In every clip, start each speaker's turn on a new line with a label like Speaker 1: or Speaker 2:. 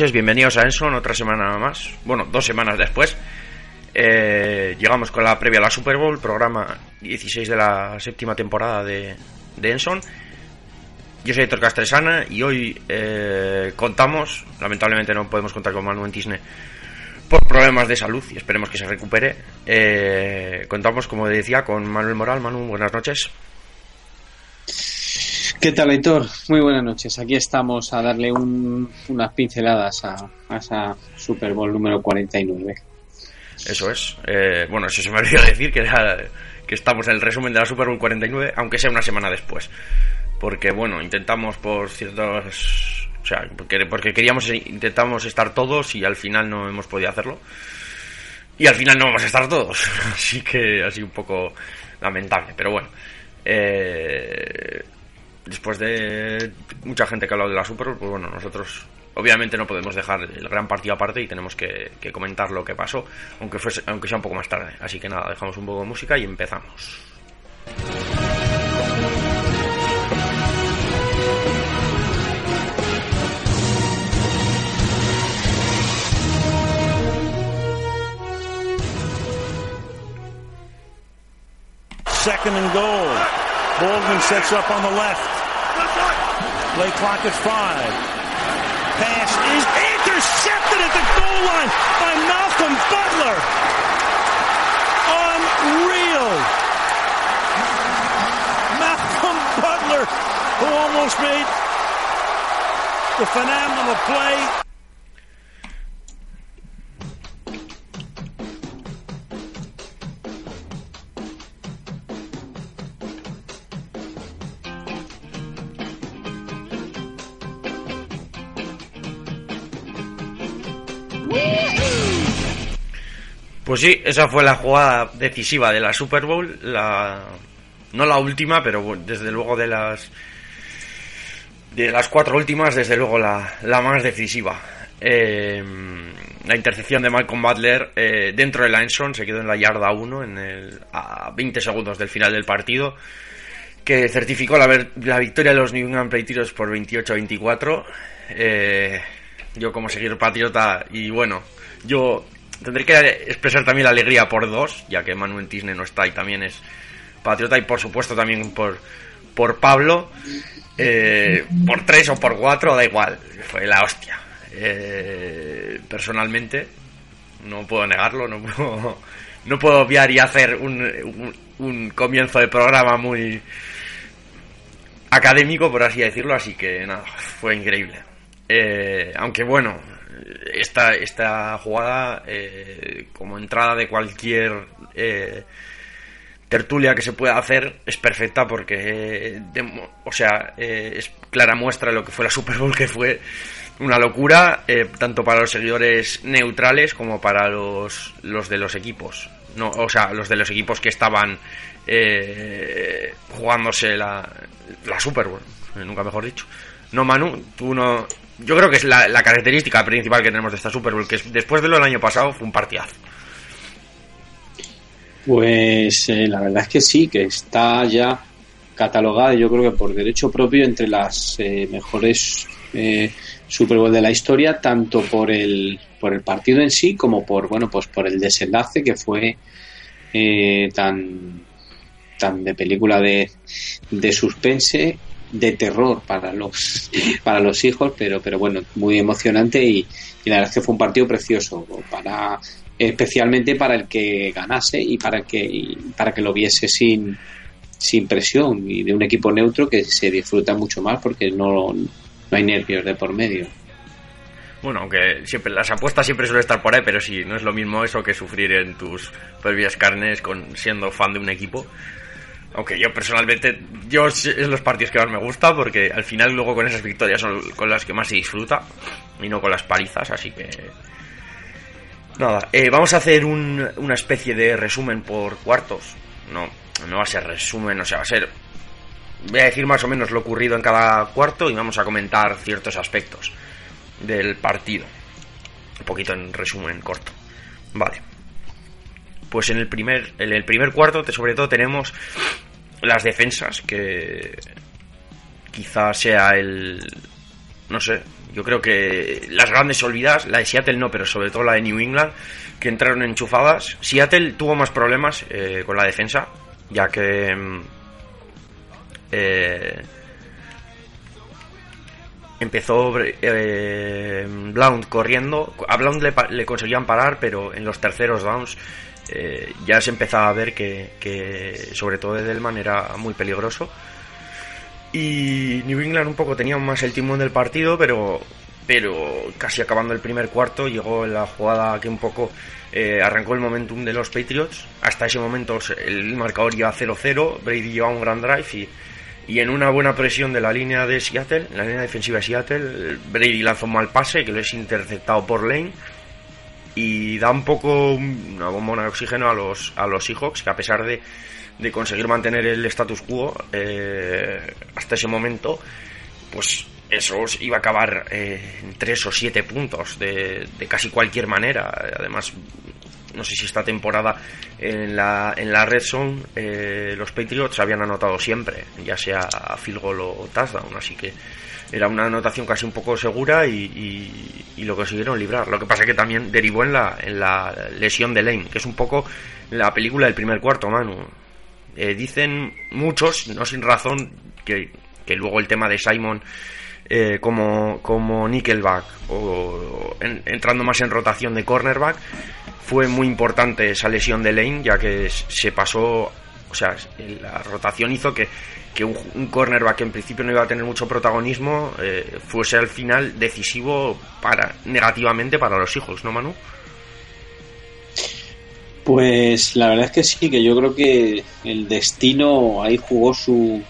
Speaker 1: Bienvenidos a Enson, otra semana más. Bueno, dos semanas después. Eh, llegamos con la previa a la Super Bowl, programa 16 de la séptima temporada de, Enson. Yo soy Héctor Castresana y hoy eh, contamos, lamentablemente no podemos contar con Manu en Tisne por problemas de salud y esperemos que se recupere. Eh, contamos, como decía, con Manuel Moral. Manu, buenas noches.
Speaker 2: ¿Qué tal, Héctor? Muy buenas noches. Aquí estamos a darle unas pinceladas a, esa Super Bowl número 49.
Speaker 1: Eso es. Eh, bueno, eso se me olvidó decir que, que estamos en el resumen de la Super Bowl 49, aunque sea una semana después. Porque, bueno, intentamos por ciertos. O sea, porque, porque queríamos, intentamos estar todos y al final no hemos podido hacerlo. Y al final no vamos a estar todos. Así que sido un poco lamentable. Pero bueno. Eh, después de mucha gente que ha hablado de la Super Bowl, pues bueno, nosotros obviamente no podemos dejar el gran partido aparte y tenemos que, comentar lo que pasó, aunque, fuese, aunque sea un poco más tarde. Así que nada, dejamos un poco de música y empezamos.
Speaker 3: Second and goal. Baldwin sets up on the left. Play clock at five. Pass is intercepted at the goal line by Malcolm Butler. Unreal. Malcolm Butler, who almost made the phenomenal play
Speaker 1: Pues sí, esa fue la jugada decisiva de la Super Bowl, la no la última, pero desde luego de las de las cuatro últimas, desde luego la, más decisiva. Eh, la intercepción de Malcolm Butler eh, dentro de la Enson se quedó en la yarda 1 en el, a 20 segundos del final del partido que certificó la, la victoria de los New England Patriots por 28 a 24 eh, yo como seguir patriota y bueno yo tendré que expresar también la alegría por dos, ya que Manuel Tisne no está y también es patriota, y por supuesto también por, por Pablo, eh, por tres o por cuatro, da igual, fue la hostia. Eh, personalmente, no puedo negarlo, no puedo, no puedo obviar y hacer un, un, comienzo de programa muy académico, por así decirlo, así que nada, fue increíble. Eh, aunque bueno, esta, esta jugada, eh, como entrada de cualquier eh, tertulia que se pueda hacer, es perfecta porque, o sea, eh, es clara muestra de lo que fue la Super Bowl, que fue una locura, tanto para los seguidores neutrales como para los, los de los equipos. No, o sea, los de los equipos que estaban jugándose la, la Super Bowl, nunca mejor dicho. No, Manu, tú no, yo creo que es la, característica principal que tenemos de esta Super Bowl, que después de lo del año pasado fue un partidazo.
Speaker 2: Pues eh, la verdad es que sí, que está ya catalogada, yo creo que por derecho propio, entre las eh, mejores eh, Super Bowl de la historia, tanto por el, por el partido en sí como por, bueno, pues por el desenlace que fue tan, tan de película de, de suspense de terror para los para los hijos pero pero bueno muy emocionante y, la verdad es que fue un partido precioso para especialmente para el que ganase y para que para que lo viese sin sin presión y de un equipo neutro que se disfruta mucho más porque no, no hay nervios de por medio
Speaker 1: bueno, aunque siempre las apuestas siempre suelen estar por ahí, pero sí, no es lo mismo eso que sufrir en tus propias carnes con siendo fan de un equipo. Aunque yo personalmente, yo es los partidos que más me gusta porque al final luego con esas victorias son con las que más se disfruta y no con las palizas, así que... Nada, eh, vamos a hacer una especie de resumen por cuartos. No, no va a ser resumen, o sea, va a ser... Voy a decir más o menos lo ocurrido en cada cuarto y vamos a comentar ciertos aspectos del partido. Un poquito en resumen corto. Vale pues en el primer, en el primer cuarto, sobre todo, tenemos las defensas, que quizá sea el. No sé, Yo creo que las grandes olvidadas, la de Seattle no, pero sobre todo la de New England, que entraron enchufadas. Seattle tuvo más problemas eh, con la defensa, ya que mm, eh, empezó eh, Blount corriendo. A Blount le, le, conseguían parar, pero en los terceros downs eh, ya se empezaba a ver que, sobre todo Edelman era muy peligroso. Y New England un poco tenía más el timón del partido, pero, pero casi acabando el primer cuarto llegó la jugada que un poco eh, arrancó el momentum de los Patriots. Hasta ese momento el marcador iba 0-0, Brady llevaba un gran drive y, y en una buena presión de la línea de Seattle, la línea defensiva de Seattle, Brady lanzó un mal pase que lo es interceptado por Lane y da un poco una bombona de oxígeno a los, a los Seahawks que a pesar de, de conseguir mantener el status quo eh, hasta ese momento, pues eso iba a acabar eh, en tres o siete puntos de, de, casi cualquier manera. Además, no sé si esta temporada en la, en la Red Zone eh, los Patriots habían anotado siempre, ya sea a field goal o touchdown, así que era una anotación casi un poco segura y, y, lo consiguieron librar. Lo que pasa que también derivó en la, en la lesión de Lane, que es un poco la película del primer cuarto, Manu. Eh, dicen muchos, no sin razón, que, que luego el tema de Simon eh, como, como Nickelback o en, entrando más en rotación de cornerback, fue muy importante esa lesión de Lane, ya que se pasó, o sea, la rotación hizo que, que un, un, cornerback que en principio no iba a tener mucho protagonismo eh, fuese al final decisivo para negativamente para los hijos, ¿no, Manu?
Speaker 2: Pues la verdad es que sí, que yo creo que el destino ahí jugó su,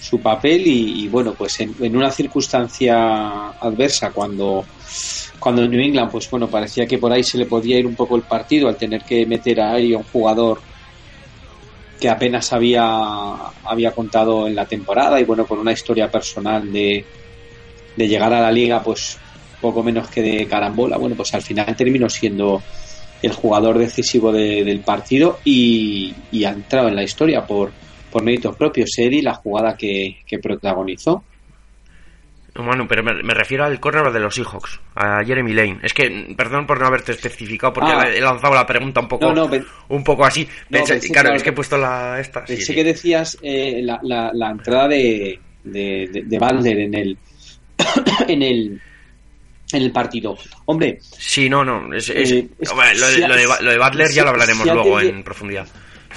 Speaker 2: su papel y, bueno, pues en, una circunstancia adversa cuando, cuando en New England, pues bueno, parecía que por ahí se le podía ir un poco el partido al tener que meter a ahí a un jugador que apenas había, había contado en la temporada y bueno, con una historia personal de, de llegar a la liga pues poco menos que de carambola, bueno, pues al final terminó siendo el jugador decisivo de, del partido y, y, ha entrado en la historia por, por méritos propios. Eddie, la jugada que protagonizó.
Speaker 1: Bueno, pero me, me, refiero al corner de los Seahawks, a Jeremy Lane. Es que, perdón por no haberte especificado, porque ah. he lanzado la pregunta un poco, no, no, un poco así. No, pensé, pensé, claro, claro, es que he puesto la esta.
Speaker 2: Pensé sí, que sí. decías eh, la, la, la, entrada de, de, de, de Balder en el, en el, en el partido. Hombre.
Speaker 1: Sí, no, no. Es, es, eh, es lo, de, si, lo, de, lo, de, Butler ya lo hablaremos si luego en profundidad.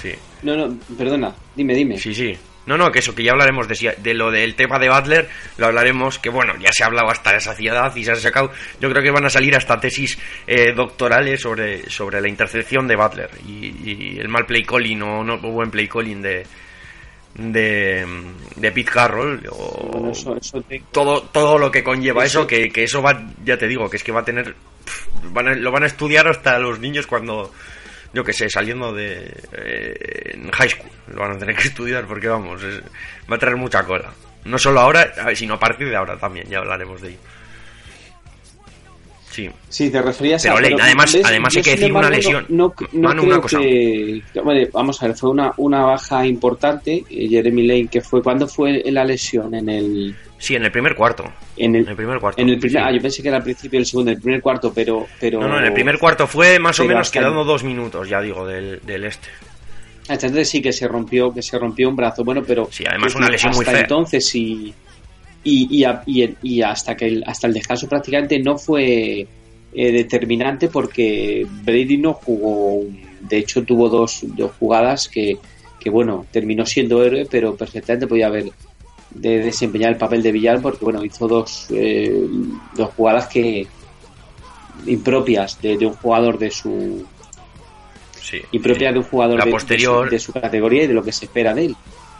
Speaker 1: Sí.
Speaker 2: No, no, perdona. Dime, dime.
Speaker 1: Sí, sí. No, no, que eso, que ya hablaremos de, de lo del tema de Butler, lo hablaremos, que bueno, ya se ha hablado hasta la saciedad y se ha sacado, yo creo que van a salir hasta tesis eh, doctorales sobre, sobre la intercepción de Butler y, y el mal play calling o no buen play calling de, de, de Pete Carroll o
Speaker 2: bueno, eso, eso te...
Speaker 1: todo todo lo que conlleva eso, eso que, que, eso va ya te digo que es que va a tener van a, lo van a estudiar hasta los niños cuando yo que sé saliendo de eh, en high school. Lo van a tener que estudiar porque vamos es, va a traer mucha cola. No solo ahora sino a partir de ahora también ya hablaremos de ello Sí.
Speaker 2: Sí, te referías
Speaker 1: pero
Speaker 2: a.
Speaker 1: Lane, además, ¿ves? además hay que decir una lesión.
Speaker 2: No, no, Manu, una cosa. Que, vale, vamos a ver, fue una, una baja importante. Eh, Jeremy Lane, que fue. ¿Cuándo fue la lesión? En el.
Speaker 1: Sí, en el primer cuarto.
Speaker 2: En el,
Speaker 1: en el primer cuarto.
Speaker 2: En el primer, sí. Ah, yo pensé que era al principio del segundo, el primer cuarto, pero. pero
Speaker 1: no, no, en el primer cuarto fue más o menos quedando dos minutos, ya digo, del, del este.
Speaker 2: Hasta entonces sí que se rompió, que se rompió un brazo. Bueno, pero.
Speaker 1: Sí, además una lesión
Speaker 2: hasta
Speaker 1: muy fea.
Speaker 2: entonces sí. Y, y, y, y, hasta que el, hasta el descanso prácticamente no fue eh, determinante porque Brady no jugó, de hecho tuvo dos, dos jugadas que, que, bueno, terminó siendo héroe, pero perfectamente podía haber de desempeñar el papel de villano porque bueno, hizo dos, eh, dos jugadas que impropias de, de, un jugador de su
Speaker 1: sí,
Speaker 2: impropias
Speaker 1: sí.
Speaker 2: de un jugador
Speaker 1: la
Speaker 2: de,
Speaker 1: posterior,
Speaker 2: de, su, de, su, categoría y de lo que se espera de él.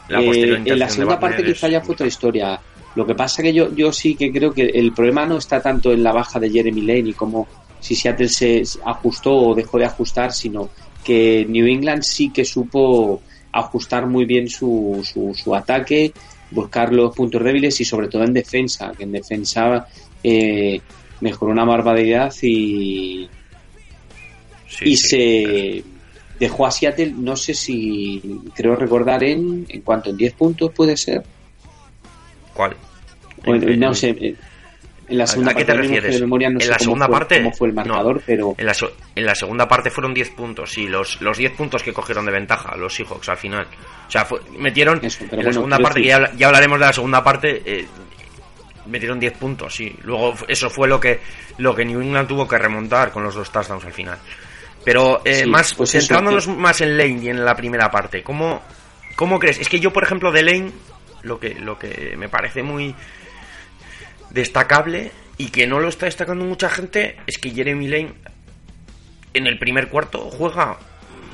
Speaker 1: La
Speaker 2: eh, en la segunda parte quizá ya fue otra historia lo que pasa que yo, yo sí que creo que el problema no está tanto en la baja de Jeremy Lane y como si Seattle se ajustó o dejó de ajustar, sino que New England sí que supo ajustar muy bien su, su, su ataque, buscar los puntos débiles y sobre todo en defensa, que en defensa eh, mejoró una barbaridad y, sí, y sí, se claro. dejó a Seattle, no sé si creo recordar en, en cuanto en 10 puntos puede ser. Sé. En la segunda
Speaker 1: ¿A qué
Speaker 2: parte,
Speaker 1: te
Speaker 2: ahora mismo
Speaker 1: refieres?
Speaker 2: de memoria no
Speaker 1: en
Speaker 2: sé
Speaker 1: la
Speaker 2: cómo
Speaker 1: segunda
Speaker 2: fue-
Speaker 1: parte.
Speaker 2: cómo fue el
Speaker 1: no.
Speaker 2: marcador, pero
Speaker 1: En la, so- en la segunda parte fueron 10 puntos, sí, los, los 10 puntos que cogieron de ventaja los Seahawks al final. O sea, fue- metieron.
Speaker 2: Eso,
Speaker 1: en la segunda parte, que ya, ya hablaremos de la segunda parte. eh, metieron 10 puntos, sí. Luego eso fue lo que, lo que New England tuvo que remontar con los dos touchdowns al final. Pero eh,
Speaker 2: Sí,
Speaker 1: más,
Speaker 2: pues eso,
Speaker 1: centrándonos
Speaker 2: que-
Speaker 1: más en Lane y en la primera parte, ¿cómo, ¿cómo crees? Es que yo, por ejemplo, de Lane, lo que, lo que me parece muy destacable y que no lo está destacando mucha gente es que Jeremy Lane en el primer cuarto juega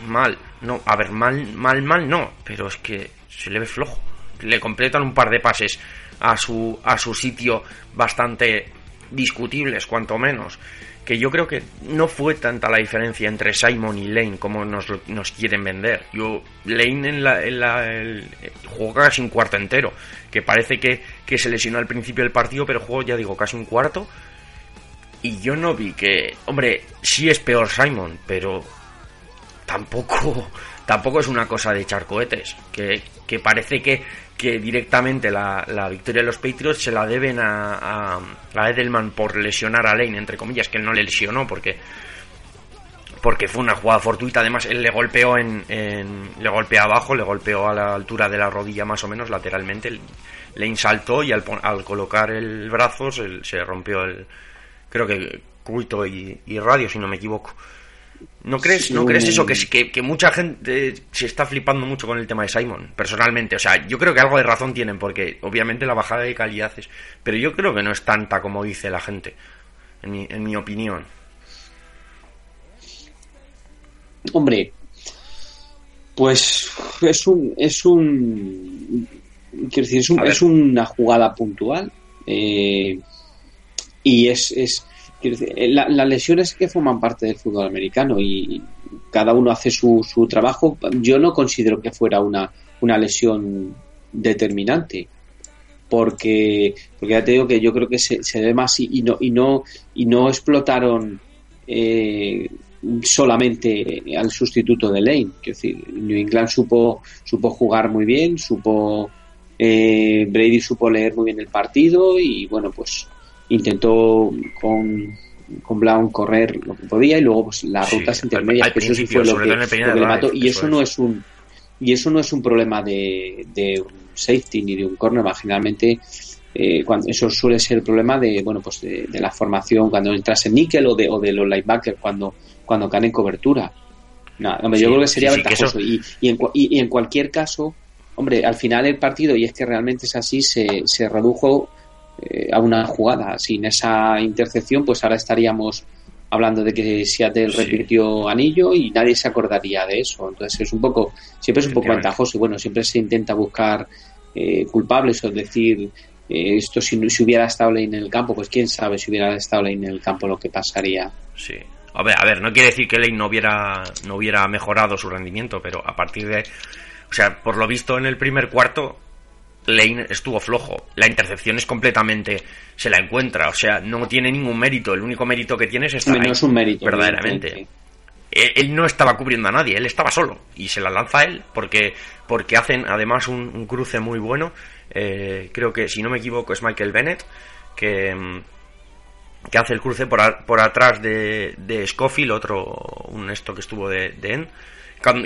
Speaker 1: mal. No, a ver, mal, mal, mal no, pero es que se le ve flojo. Le completan un par de pases a su, a su sitio bastante discutibles, cuanto menos. Que yo creo que no fue tanta la diferencia entre Simon y Lane como nos, nos quieren vender. Yo, Lane en la, en la, el- juega casi un cuarto entero. Que parece que, que se lesionó al principio del partido, pero jugó, ya digo, casi un cuarto. Y yo no vi que, hombre, sí es peor Simon, pero tampoco tampoco es una cosa de echar cohetes. Que, que parece que, que directamente la, la victoria de los Patriots se la deben a, a, Edelman por lesionar a Lane, entre comillas, que él no le lesionó porque porque fue una jugada fortuita. Además, él le golpeó en, en- le golpeó abajo, le golpeó a la altura de la rodilla más o menos lateralmente. Lane saltó y al, al colocar el brazo se, rompió el, creo que cuito y radio, si no me equivoco. ¿No crees,
Speaker 2: Sí,
Speaker 1: ¿no crees eso? Que, que, que mucha gente se está flipando mucho con el tema de Simon, personalmente. O sea, yo creo que algo de razón tienen, porque obviamente la bajada de calidad es. Pero yo creo que no es tanta como dice la gente, en mi, en mi opinión.
Speaker 2: Hombre, pues es un es un quiero decir es, un- es una jugada puntual eh, y es, es la- las lesiones que forman parte del fútbol americano y cada uno hace su, trabajo. Yo no considero que fuera una una lesión determinante porque porque ya te digo que yo creo que se, se ve más y, no y no y no explotaron eh, solamente al sustituto de Lane. New England supo, supo jugar muy bien, supo eh, Brady supo leer muy bien el partido y bueno pues intentó con con Brown correr lo que podía y luego pues las rutas
Speaker 1: al-
Speaker 2: intermedias
Speaker 1: al
Speaker 2: que eso fue lo que, lo le mató. Y
Speaker 1: eso
Speaker 2: eso no es. un y eso no es un problema de, de un safety ni de un cornerback generalmente eh, cuando eso suele ser el problema de bueno pues de, de la formación cuando entras en níquel o de, o de los linebackers cuando cuando caen en cobertura. Hombre, yo creo que sería
Speaker 1: sí, sí, que
Speaker 2: ventajoso. y, y, en, y- y en cualquier caso hombre al final el partido y es que realmente es así se, se redujo eh, a una jugada sin esa intercepción pues ahora estaríamos hablando de que Seattle
Speaker 1: Sí.
Speaker 2: repitió anillo y nadie se acordaría de eso entonces es un poco siempre es un poco ventajoso y bueno siempre se intenta buscar eh, culpables o decir eh, esto si, si hubiera estado Lane en el campo pues quién sabe si hubiera estado Lane en el campo lo que pasaría
Speaker 1: Sí. A ver, a ver, no quiere decir que Lane no hubiera, no hubiera mejorado su rendimiento, pero a partir de. O sea, por lo visto en el primer cuarto, Lane estuvo flojo. La intercepción es completamente. Se la encuentra, o sea, no tiene ningún mérito. El único mérito que tiene es estar
Speaker 2: no es un mérito
Speaker 1: Verdaderamente. Él, él no estaba cubriendo a nadie, él estaba solo. Y se la lanza él, porque, porque hacen además un, un cruce muy bueno. Eh, creo que, si no me equivoco, es Michael Bennett, que. mm, que hace el cruce por, a- por atrás de, de Scofield, otro, un esto que estuvo de, de En,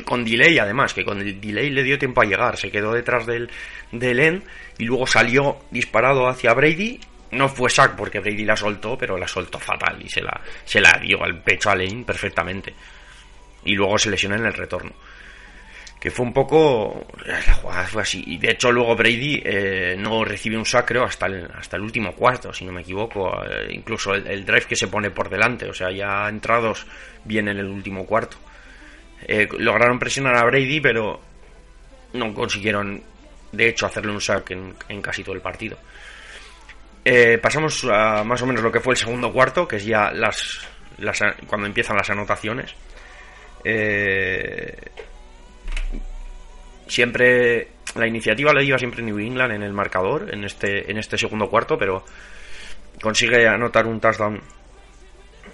Speaker 1: con, delay además, que con el delay le dio tiempo a llegar, se quedó detrás del, del En y luego salió disparado hacia Brady, no fue sack porque Brady la soltó, pero la soltó fatal y se la, se la dio al pecho a Lane perfectamente. Y luego se lesionó en el retorno. Que fue un poco la jugada fue así. Y de hecho luego Brady eh, no recibe un sacro hasta el, hasta el último cuarto si no me equivoco eh, incluso el, el drive que se pone por delante o sea ya entrados bien en el último cuarto Eh, lograron presionar a Brady pero no consiguieron de hecho hacerle un sack en, casi todo el partido. Eh, pasamos a más o menos lo que fue el segundo cuarto que es ya las, cuando empiezan las anotaciones. Eh, siempre la iniciativa la lleva siempre New England en el marcador en este en este segundo cuarto pero consigue anotar un touchdown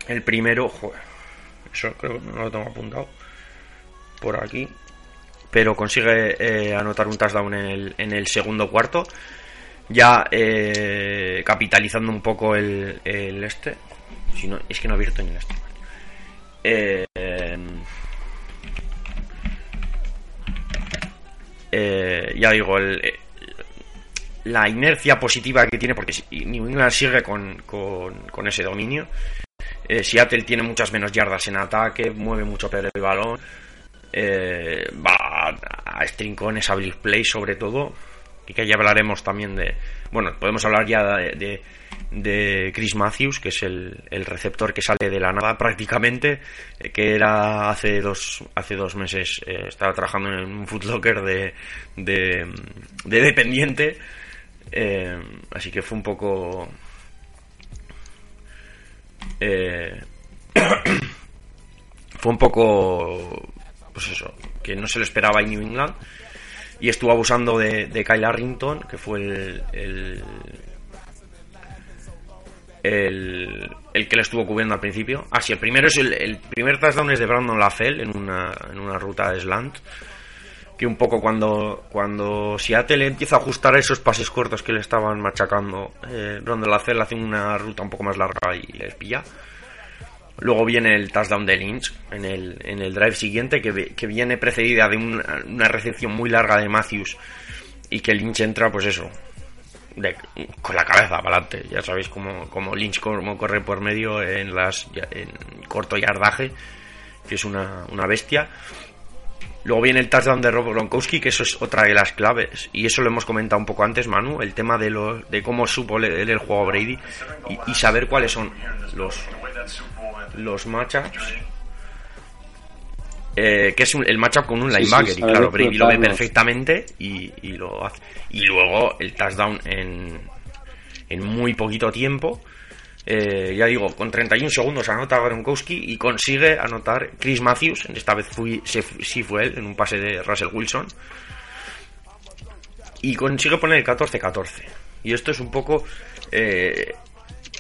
Speaker 1: el primero. Eso creo que no lo tengo apuntado por aquí pero consigue eh, anotar un touchdown en el, en el segundo cuarto ya eh, capitalizando un poco el, este. Si no, es que no he abierto ni el este. Eh, eh, ya digo, el, la inercia positiva que tiene, porque New England sigue con ese dominio. Eh, Seattle tiene muchas menos yardas en ataque, mueve mucho peor el balón. Eh, va a estrincones, a blitz play sobre todo. Y que ya hablaremos también de. Bueno, podemos hablar ya de, de, Chris Matthews, que es el, el receptor que sale de la nada prácticamente. eh, que era hace dos, hace dos meses, eh, estaba trabajando en un footlocker de, de, de dependiente. eh, así que fue un poco. fue un poco pues eso que no se lo esperaba en New England y estuvo abusando de, Kyle Arrington que fue el el, el el que le estuvo cubriendo al principio. Ah sí el primero es el, el primer touchdown es de Brandon LaFell en una en una ruta de slant que un poco cuando cuando Seattle empieza a ajustar esos pases cortos que le estaban machacando eh, Brandon LaFell hace una ruta un poco más larga y les pilla Luego viene el touchdown de Lynch en el, en el drive siguiente, que, que viene precedida de una, una recepción muy larga de Matthews y que Lynch entra, pues eso, con la cabeza para adelante. Ya sabéis cómo, cómo Lynch cómo corre por medio en, las, en corto yardaje, que es una, una bestia. Luego viene el touchdown de Rob Gronkowski, que eso es otra de las claves. Y eso lo hemos comentado un poco antes, Manu, el tema de, lo, de cómo supo leer el juego Brady y saber cuáles son los, los matchups. Eh, que es un- el matchup con un
Speaker 2: Sí, sí,
Speaker 1: linebacker. y
Speaker 2: saber
Speaker 1: claro, Brady lo ve perfectamente y, y lo hace. Y luego el touchdown en, en muy poquito tiempo. Eh, ya digo, con 31 segundos anota Gronkowski y consigue anotar Chris Matthews. Esta vez fui, se- sí fue él en un pase de Russell Wilson. Y consigue poner el 14-14. Y esto es un poco eh,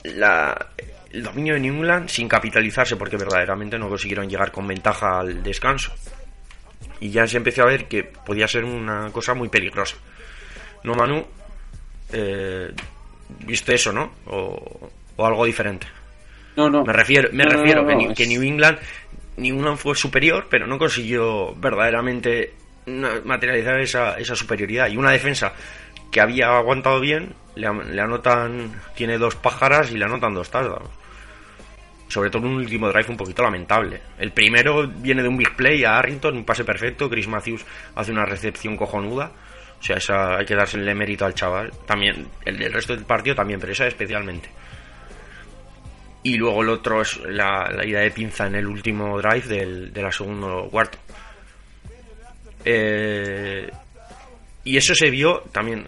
Speaker 1: la, el dominio de New England sin capitalizarse porque verdaderamente no consiguieron llegar con ventaja al descanso. Y ya se empezó a ver que podía ser una cosa muy peligrosa. ¿No, Manu? Eh, ¿Viste eso, no? O, o algo diferente.
Speaker 2: No, no.
Speaker 1: Me refiero, me
Speaker 2: No,
Speaker 1: refiero
Speaker 2: no,
Speaker 1: que,
Speaker 2: no,
Speaker 1: New-
Speaker 2: es-
Speaker 1: que New England, New England fue superior, pero no consiguió verdaderamente materializar esa, esa superioridad. Y una defensa que había aguantado bien, le anotan, tiene dos pájaras y le anotan dos touchdowns. Sobre todo un último drive un poquito lamentable. El primero viene de un big play a Arrington, un pase perfecto. Chris Matthews hace una recepción cojonuda. O sea, esa hay que darle mérito al chaval. También, el del resto del partido también, pero esa especialmente. Y luego el otro es la, la ida de pinza en el último drive del, de la segundo cuarto. Eh, y eso se vio también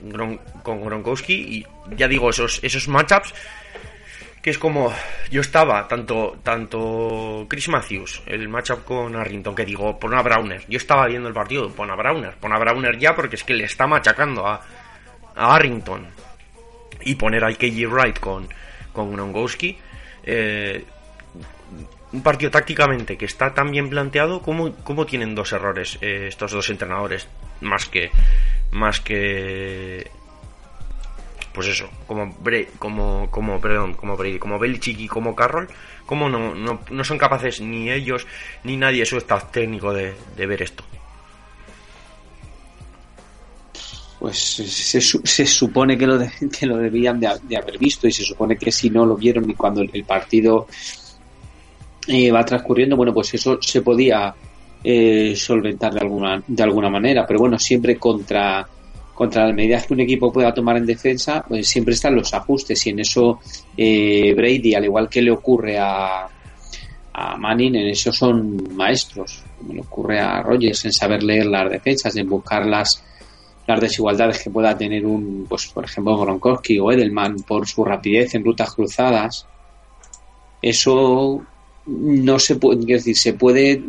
Speaker 1: con Gronkowski. Y ya digo, esos, esos matchups que es como yo estaba tanto tanto Chris Matthews el matchup con Arrington que digo pon a Browner. Yo estaba viendo el partido pon a Browner pon a Browner ya porque es que le está machacando a, Arrington. Y poner al KG Wright con con eh, un partido tácticamente que está tan bien planteado como cómo tienen dos errores eh, estos dos entrenadores más que más que pues eso, como Bre- como como perdón, como Brady, como Belichick y como Carroll, como no, no, no son capaces ni ellos ni nadie su staff técnico de, ver esto.
Speaker 2: Pues se, su- se supone que lo, que lo debían de, ha- de haber visto y se supone que si no lo vieron y cuando el, el partido eh, va transcurriendo, bueno, pues eso se podía eh, solventar de alguna, de alguna manera, pero bueno, siempre contra, contra las medidas que un equipo pueda tomar en defensa, pues siempre están los ajustes y en eso eh, Brady, al igual que le ocurre a, a Manning, en eso son maestros, como le ocurre a Rogers, en saber leer las defensas, en buscar las, las desigualdades que pueda tener un, pues por ejemplo, Gronkowski o Edelman por su rapidez en rutas cruzadas. Eso no se puede, quiero decir, se puede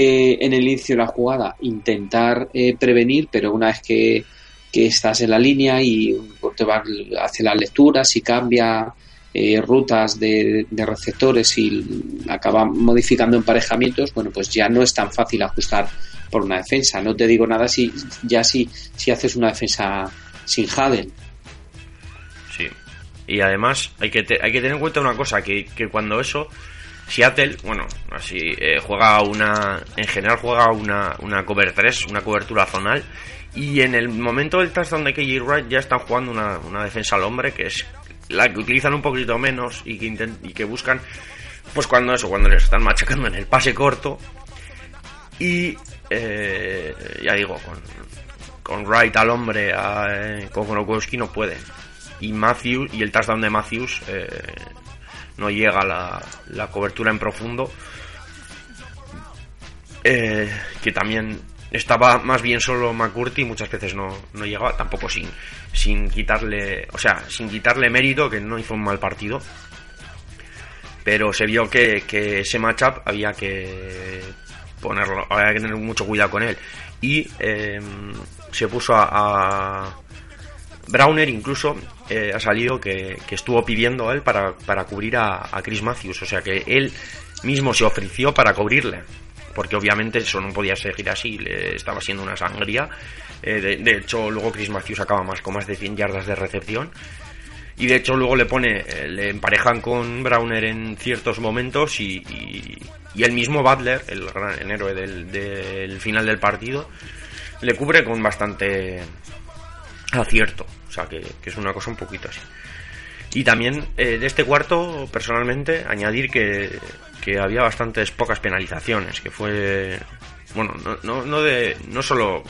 Speaker 2: eh, en el inicio de la jugada intentar eh, prevenir, pero una vez que, que estás en la línea y un quarterback hace las lecturas y cambia eh, rutas de, receptores y acaba modificando emparejamientos, bueno, pues ya no es tan fácil ajustar por una defensa. No te digo nada si ya si, si haces una defensa sin Haden,
Speaker 1: Y además hay que, hay que tener en cuenta una cosa, que, que cuando eso, Seattle, bueno, así, eh, juega una, en general juega una, una cover 3, una cobertura zonal, y en el momento del touchdown de KJ Wright ya están jugando una, una defensa al hombre, que es la que utilizan un poquito menos y que, y que buscan, pues cuando eso, cuando les están machacando en el pase corto, y eh, ya digo, con, con Wright al hombre, eh, con Gronkowski no puede. Y Matthews, y el touchdown de Matthews no llega a la, cobertura en profundo. Eh, que también estaba más bien solo McCurdy y muchas veces no, no llegaba, tampoco sin, sin quitarle, o sea, sin quitarle mérito, que no hizo un mal partido. Pero se vio que, ese matchup había que ponerlo, había que tener mucho cuidado con él. Y eh, se puso a, Browner incluso eh, ha salido que, estuvo pidiendo a él para, para cubrir a, Chris Matthews, o sea que él mismo se ofreció para cubrirle, porque obviamente eso no podía seguir así, le estaba siendo una sangría. Eh, de, hecho, luego Chris Matthews acaba más con más de 100 yardas de recepción. Y de hecho luego le pone, eh, le emparejan con Browner en ciertos momentos y, y, el mismo Butler, el, gran, héroe del, del final del partido, le cubre con bastante acierto. O sea, que, es una cosa un poquito así. Y también eh, de este cuarto, personalmente, añadir que, que, había bastantes pocas penalizaciones, que fue, bueno, no, no, no, de, no solo,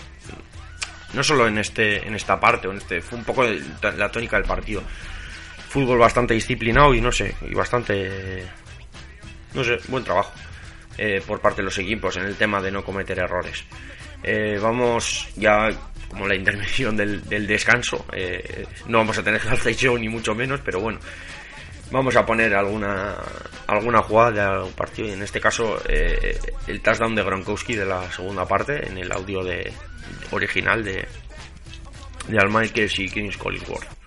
Speaker 1: no solo en este, en esta parte, en este, fue un poco la tónica del partido. Fútbol bastante disciplinado y no sé, y bastante, no sé, buen trabajo eh, por parte de los equipos en el tema de no cometer errores. Eh, vamos ya como la intervención del, descanso. Eh, no vamos a tener halftime show ni mucho menos, pero bueno, vamos a poner alguna alguna jugada de algún partido. Y en este caso, eh, el touchdown de Gronkowski de la segunda parte en el audio de, original de, de Al Michaels y Kings Collingwood.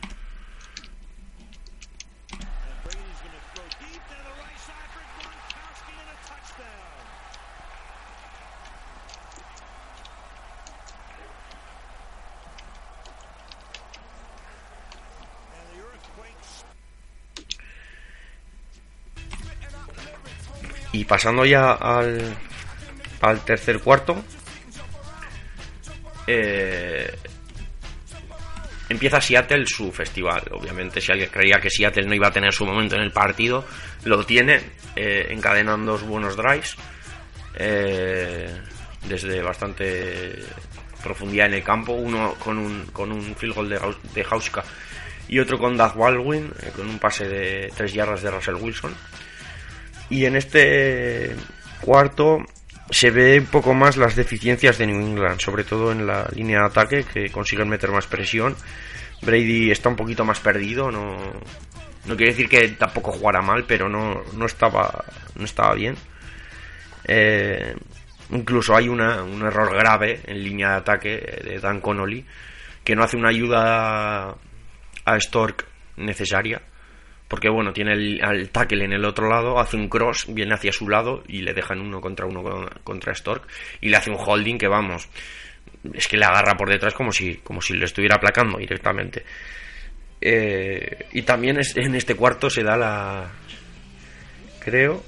Speaker 1: Y pasando ya al, al tercer cuarto, eh, empieza Seattle su festival. Obviamente, si alguien creía que Seattle no iba a tener su momento en el partido, lo tiene, eh, encadenando dos buenos drives eh, desde bastante profundidad en el campo. Uno con un, con un field goal de, de Hauska y otro con Doug Baldwin, con un pase de tres yardas de Russell Wilson. Y en este cuarto se ve un poco más las deficiencias de New England, sobre todo en la línea de ataque, que consiguen meter más presión. Brady está un poquito más perdido, no, no quiere decir que tampoco jugara mal, pero no, no, estaba, no estaba bien. Eh, incluso hay una, un error grave en línea de ataque de Dan Connolly, que no hace una ayuda a Stork necesaria porque bueno, tiene el, tackle en el otro lado, hace un cross, viene hacia su lado y le dejan uno contra uno contra Stork y le hace un holding que vamos, es que le agarra por detrás como si, como si le estuviera aplacando directamente. Eh, y también en este cuarto se da la... Creo...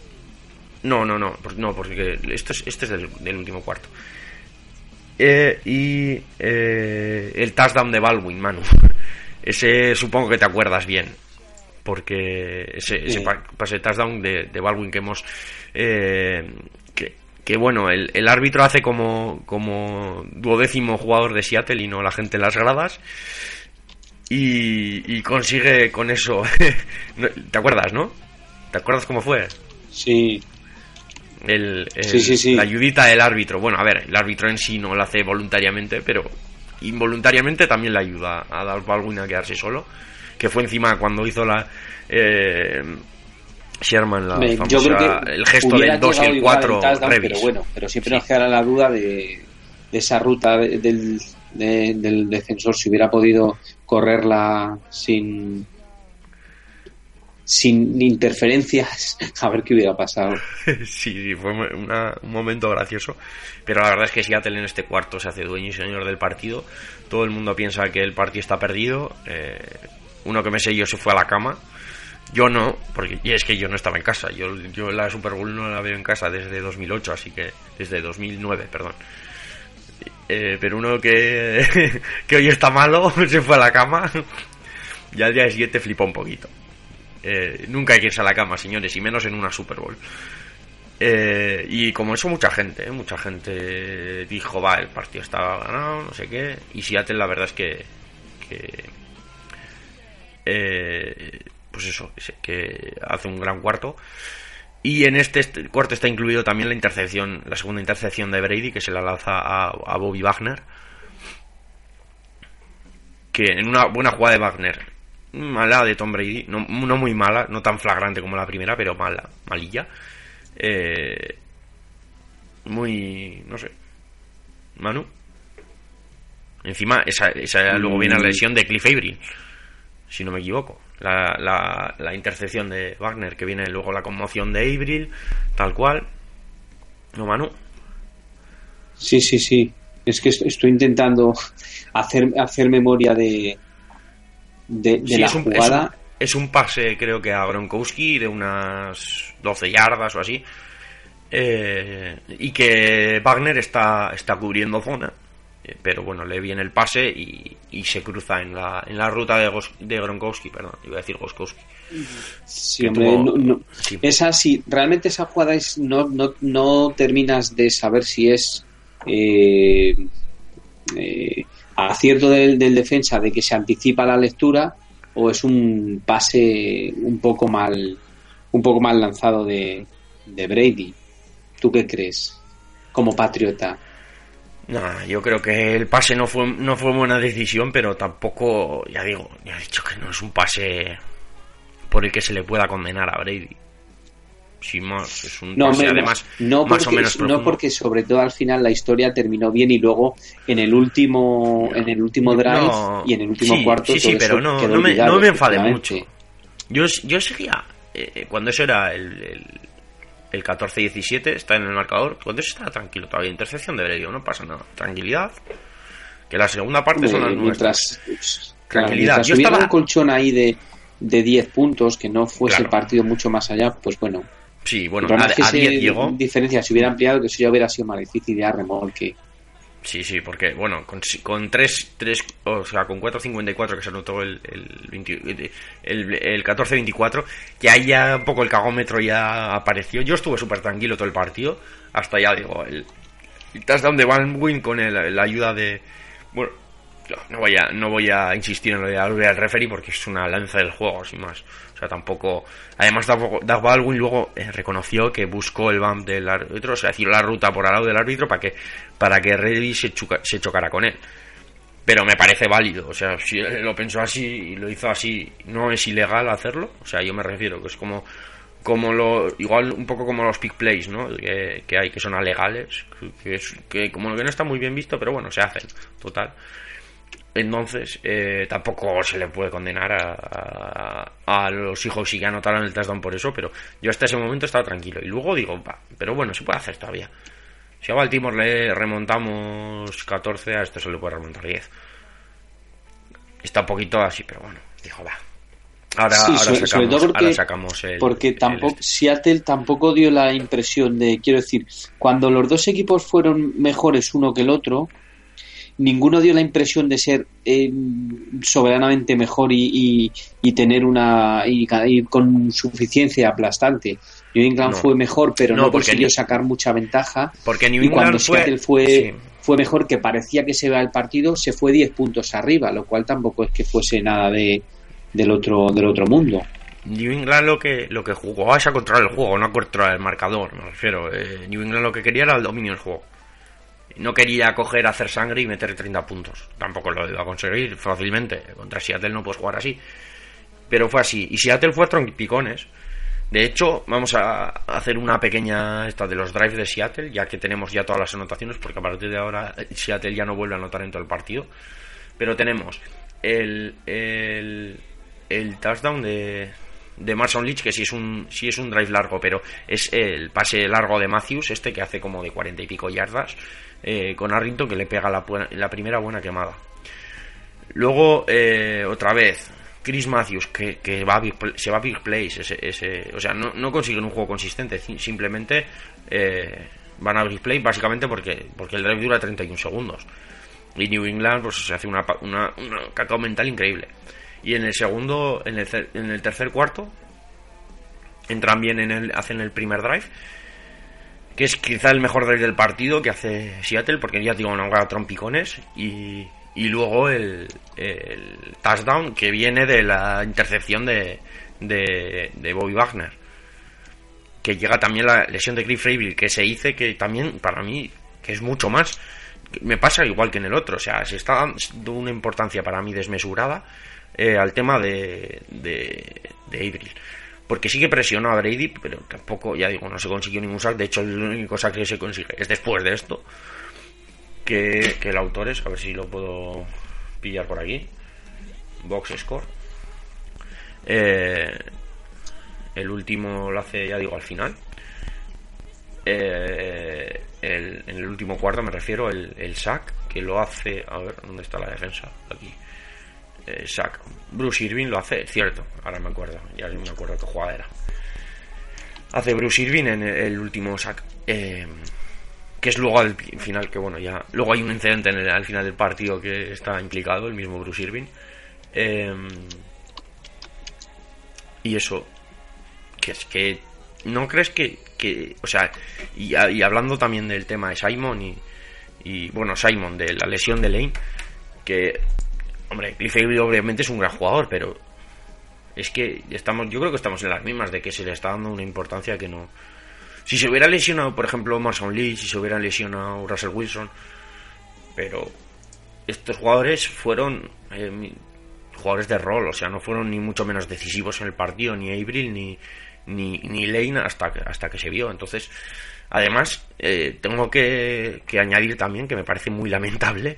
Speaker 1: No, no, no, no, porque esto es, este es del, último cuarto. Eh, y eh, el touchdown de Baldwin, Manu. Ese supongo que te acuerdas bien porque ese, pase touchdown de, de, Baldwin que hemos eh, que, bueno el, árbitro hace como como duodécimo jugador de Seattle y no la gente en las gradas y, consigue con eso te acuerdas no te acuerdas cómo fue
Speaker 2: sí.
Speaker 1: El, la ayudita del árbitro. Bueno a ver el árbitro en sí no lo hace voluntariamente pero involuntariamente también le ayuda a dar Baldwin a quedarse solo que fue encima cuando hizo la eh, Sherman la famosa, el gesto del 2 y el 4
Speaker 2: pero bueno pero siempre nos quedará la duda de, esa ruta del, del defensor si hubiera podido correrla sin sin interferencias, a ver qué hubiera pasado.
Speaker 1: sí, sí, fue un momento gracioso. Pero la verdad es que Seattle en este cuarto se hace dueño y señor del partido. Todo el mundo piensa que el partido está perdido. Eh, uno que me yo se fue a la cama. Yo no, porque y es que yo no estaba en casa. Yo, la Super Bowl no la veo en casa desde 2008, así que desde 2009, perdón. Eh, pero uno que, que hoy está malo se fue a la cama y al día siguiente flipó un poquito. Eh, nunca hay que irse a la cama, señores, y menos en una Super Bowl. Eh, y como eso mucha gente, mucha gente dijo, va, el partido estaba ganado, no sé qué. Y Seattle la verdad es que... pues eso, que hace un gran cuarto. Y en este cuarto está incluido también la intercepción, la segunda intercepción de Brady, que se la lanza a, Bobby Wagner. Que en una buena jugada de Wagner, mala de Tom Brady, no, muy mala, no tan flagrante como la primera, pero mala, malilla. Eh, muy, no sé. Manu. Encima, esa, esa luego viene la mm. lesión de Cliff Avery, si no me equivoco la, la, intercepción de Wagner, que viene luego la conmoción de Abril, tal cual. ¿No, Manu?
Speaker 2: Sí, sí, sí. Es que estoy intentando hacer, hacer memoria de, de, la jugada.
Speaker 1: Es un, pase, creo que a Gronkowski de unas 12 yardas o así. Eh, y que Wagner está, está cubriendo zona eh, pero bueno, le viene el pase y, se cruza en la, en la ruta de, de Gronkowski, perdón, iba a decir Goskowski.
Speaker 2: Sí, Esa, sí, realmente esa jugada es, no, no, no terminas de saber si es eh, eh, acierto del, defensa de que se anticipa la lectura o es un pase un poco mal un poco mal lanzado de, de Brady. ¿Tú qué crees como patriota?
Speaker 1: No, yo creo que el pase no fue, no fue buena decisión, pero tampoco, ya digo, ya he dicho que no es un pase por el que se le pueda condenar a Brady. Sin más, es un pase además
Speaker 2: no más o menos No porque sobre todo al final la historia terminó bien y luego en el último en el último drive y en el último cuarto
Speaker 1: sí, sí, pero no, no, me, no me enfade mucho. Yo, yo seguía, eh, cuando eso era el el 14-17 está en el marcador. Cuando eso está tranquilo todavía. Intercepción de Brady, no pasa nada. Tranquilidad. Que la segunda parte son las
Speaker 2: nuestras. Tranquilidad. Yo estaba... un colchón ahí de, de 10 puntos, que no fuese el partido mucho más allá, pues bueno.
Speaker 1: Sí, bueno, a, a 10 llegó.
Speaker 2: Diferencia, si hubiera ampliado, que eso ya hubiera sido más difícil ya remolque.
Speaker 1: Sí, sí, porque, bueno, con, con 3, 3, o sea, con 4.54 que se anotó el, el, el, el 14.24, que ahí ya un poco el cagómetro ya apareció. Yo estuve súper tranquilo todo el partido, hasta ya, digo, el, el touchdown de Van Win con la ayuda de. Bueno, no voy a, no voy a insistir en lo de al referee porque es una lanza del juego, sin más. O sea, tampoco. Además, Doug Baldwin luego eh, reconoció que buscó el bump del árbitro, o sea, decir, la ruta por al lado del árbitro para que, para que Reddy se, se chocara con él. Pero me parece válido, o sea, si él lo pensó así y lo hizo así, no es ilegal hacerlo. O sea, yo me refiero que es como como lo igual un poco como los pick plays no que, hay que son alegales que, es, que como que no está muy bien visto pero bueno se hacen total entonces, eh, tampoco se le puede condenar a, a, los hijos si ya anotaron el touchdown por eso, pero yo hasta ese momento estaba tranquilo. Y luego digo, va, pero bueno, se puede hacer todavía. Si a Baltimore le remontamos 14, a esto se le puede remontar 10. Está un poquito así, pero bueno, dijo, va. Ahora, ahora, sacamos, el,
Speaker 2: porque tampoco Seattle tampoco dio la impresión de quiero decir cuando los dos equipos fueron mejores uno que el otro ninguno dio la impresión de ser eh, soberanamente mejor y, y, tener una y, con suficiencia aplastante. New England fue mejor, pero no, consiguió sacar mucha ventaja.
Speaker 1: Porque New
Speaker 2: England y cuando fue, fue, fue mejor, que parecía que se iba el partido, se fue 10 puntos arriba, lo cual tampoco es que fuese nada de, del otro del otro mundo.
Speaker 1: New England lo que lo que jugó es a controlar el juego, no a controlar el marcador, me refiero. Eh, New England lo que quería era el dominio del juego no quería coger, hacer sangre y meter 30 puntos. Tampoco lo iba a conseguir fácilmente. Contra Seattle no puedes jugar así. Pero fue así. Y Seattle fue a tronquipicones. De hecho, vamos a hacer una pequeña esta de los drives de Seattle, ya que tenemos ya todas las anotaciones, porque a partir de ahora eh, Seattle ya no vuelve a anotar en todo el partido. Pero tenemos el, el, el touchdown de, de Marson Leach, que sí es un sí es un drive largo, pero es el pase largo de Matthews, este que hace como de cuarenta y pico yardas, eh, con Arrington que le pega la, primera buena quemada. Luego, eh, otra vez, Chris Matthews, que, va a big se va a big plays, o sea, no, no consiguen un juego consistente, simplemente eh, van a big play básicamente porque, porque el drive dura 31 segundos. Y New England pues se hace una, una, una cacao mental increíble. Y en el segundo, en el, en el tercer cuarto, entran bien en el, hacen el primer drive, que es quizá el mejor drive del partido que hace Seattle, porque ya digo, no han trompicones, y, y luego el, touchdown que viene de la intercepción de, de, de Bobby Wagner, que llega también la lesión de Cliff Rabel, que se dice que también, para mí, que es mucho más, me pasa igual que en el otro, o sea, se está dando una importancia para mí desmesurada eh, al tema de, de, de. Porque sí que presionó a Brady, pero tampoco, ya digo, no se consiguió ningún sack. De hecho, el único sack que se consigue es después de esto. Que, que el autor es, a ver si lo puedo pillar por aquí. Box score. Eh, el último lo hace, ya digo, al final. Eh, el- en el último cuarto me refiero, el, el sack, que lo hace. A ver, ¿dónde está la defensa? Aquí. Eh. Bruce Irving lo hace, cierto, ahora me acuerdo, ya me acuerdo qué jugada era. Hace Bruce Irving en el, último sack. eh, que es luego al final, que bueno, ya. Luego hay un incidente al final del partido que está implicado, el mismo Bruce Irving. Eh, y eso, que es que. ¿No crees que.? que o sea, y, y hablando también del tema de Simon y. Y bueno, Simon, de la lesión de Lane, que Hombre, Cliff Avery obviamente es un gran jugador, pero es que estamos, yo creo que estamos en las mismas de que se le está dando una importancia que no. Si se hubiera lesionado, por ejemplo, Marson Lee, si se hubiera lesionado Russell Wilson, pero estos jugadores fueron eh, jugadores de rol, o sea, no fueron ni mucho menos decisivos en el partido, ni Avril ni, ni, ni Lane hasta que, hasta que se vio. Entonces, además, eh, tengo que añadir también que me parece muy lamentable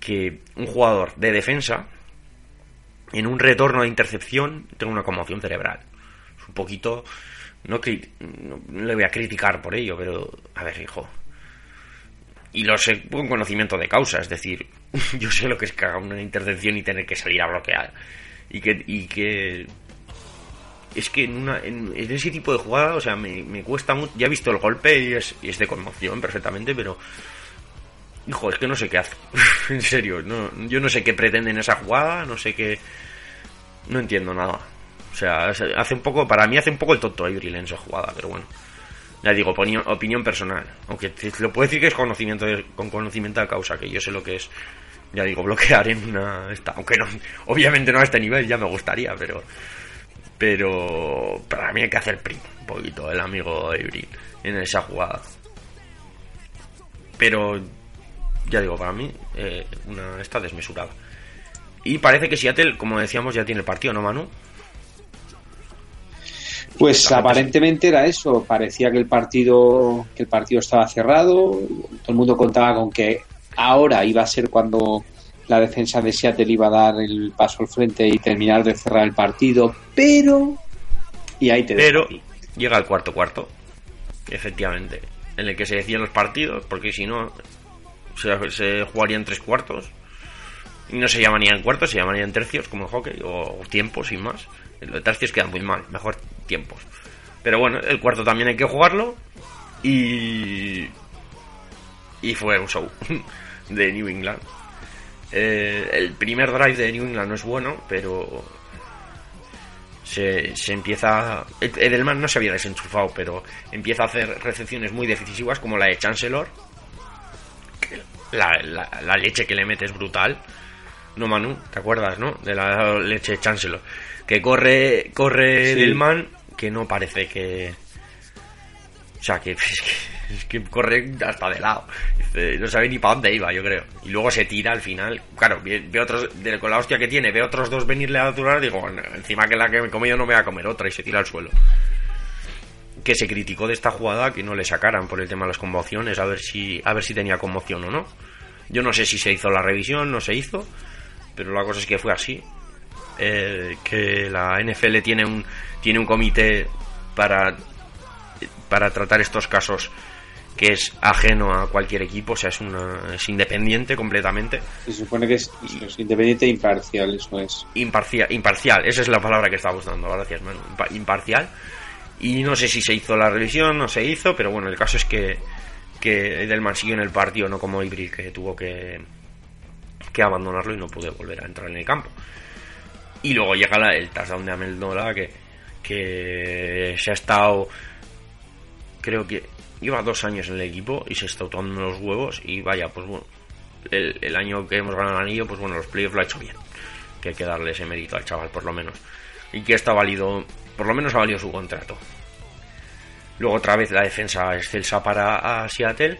Speaker 1: que un jugador de defensa en un retorno de intercepción tenga una conmoción cerebral. Es un poquito... No, no, le voy a criticar por ello, pero... A ver, hijo. Y lo sé con conocimiento de causa, es decir, yo sé lo que es que haga una intercepción y tener que salir a bloquear. Y que... Y que es que en, una, en ese tipo de jugada, o sea, me, me cuesta mucho. Ya he visto el golpe y es, y es de conmoción perfectamente, pero Hijo, es que no sé qué hace. en serio, no, yo no sé qué pretende en esa jugada, no sé qué. No entiendo nada. O sea, hace un poco, para mí hace un poco el tonto Avril en esa jugada, pero bueno. Ya digo, opinión, opinión personal. Aunque lo puedo decir que es conocimiento de- con conocimiento de causa, que yo sé lo que es. Ya digo, bloquear en una. Esta, aunque no, obviamente no a este nivel, ya me gustaría, pero. Pero para mí hay que hacer primo un poquito el amigo Avril en esa jugada. Pero ya digo, para mí, eh, una está desmesurada. Y parece que Seattle, como decíamos, ya tiene el partido, ¿no, Manu?
Speaker 2: Pues aparentemente era eso, parecía que el partido que el partido estaba cerrado, todo el mundo contaba con que ahora iba a ser cuando la defensa de Seattle iba a dar el paso al frente y terminar de cerrar el partido, pero y ahí te
Speaker 1: Pero llega el cuarto cuarto, efectivamente, en el que se decían los partidos, porque si no, se, se jugarían tres cuartos. No se llamarían cuartos, se llamarían tercios, como en hockey, o tiempos, sin más. Los tercios quedan muy mal, mejor tiempos. Pero bueno, el cuarto también hay que jugarlo. Y. Y fue un show de New England. Eh, el primer drive de New England no es bueno, pero se, se empieza. Ed- Edelman no se había desenchufado, pero empieza a hacer recepciones muy decisivas, como la de Chancellor. La, la- la leche que le mete es brutal. No, Manu, ¿te acuerdas, no? De la leche de Chancellor. Que corre, corre
Speaker 2: Sí.
Speaker 1: Que no parece que. O sea, que es, que es que corre hasta de lado. No sabe ni para dónde iba, yo creo. Y luego se tira al final. Claro, ve, ve otros, de, con la hostia que tiene, ve otros dos venirle a aturar. Digo, encima que la que me he comido no me voy a comer otra y se tira al suelo. Que se criticó de esta jugada que no le sacaran por el tema de las conmociones, a ver si, a ver si tenía conmoción o no. Yo no sé si se hizo la revisión, no se hizo, pero la cosa es que fue así. Eh, que la NFL tiene un, tiene un comité para para tratar estos casos que es ajeno a cualquier equipo, o sea, es, una, es independiente completamente.
Speaker 2: Se supone que es, independiente e imparcial, eso es.
Speaker 1: Imparcial, imparcial, esa es la palabra que estaba buscando, gracias, Manu. Imparcial. Y no sé si se hizo la revisión, no se hizo, pero bueno, el caso es que, que Edelman siguió en el partido, no como Ibril, que tuvo que, que abandonarlo y no pudo volver a entrar en el campo. Y luego llega la, el touchdown de Amendola, que, que se ha estado, creo que lleva dos años en el equipo y se está tomando los huevos y vaya, pues bueno, el, año que hemos ganado el anillo, pues bueno, los playoffs lo ha hecho bien. Que hay que darle ese mérito al chaval, por lo menos. Y que está válido, por lo menos ha valido su contrato. Luego otra vez la defensa excelsa para Seattle.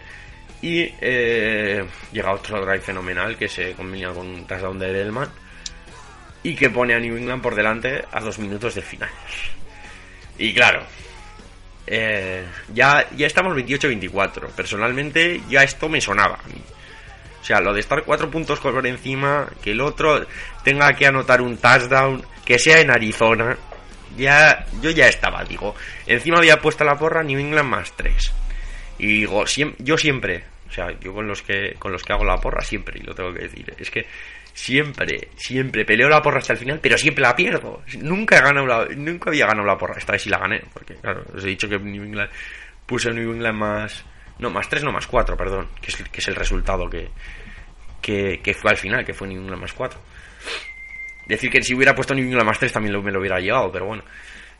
Speaker 1: Y eh, llega otro drive fenomenal que se combina con un touchdown de Edelman. Y que pone a New England por delante a dos minutos del final. Y claro, eh, ya, ya estamos 28-24. Personalmente, ya esto me sonaba O sea, lo de estar cuatro puntos por encima, que el otro tenga que anotar un touchdown, que sea en Arizona. Ya, yo ya estaba, digo. Encima había puesto la porra New England más 3. Y digo, yo siempre, o sea, yo con los que con los que hago la porra siempre, y lo tengo que decir, es que siempre, siempre peleo la porra hasta el final, pero siempre la pierdo. Nunca he ganado la, nunca había ganado la porra. Esta vez sí la gané, porque claro, os he dicho que New England puse New England más, no más 3, no más 4, perdón, que es, que es el resultado que, que, fue al final, que fue New England más 4. Decir que si hubiera puesto New England más 3 también me lo hubiera llevado, pero bueno.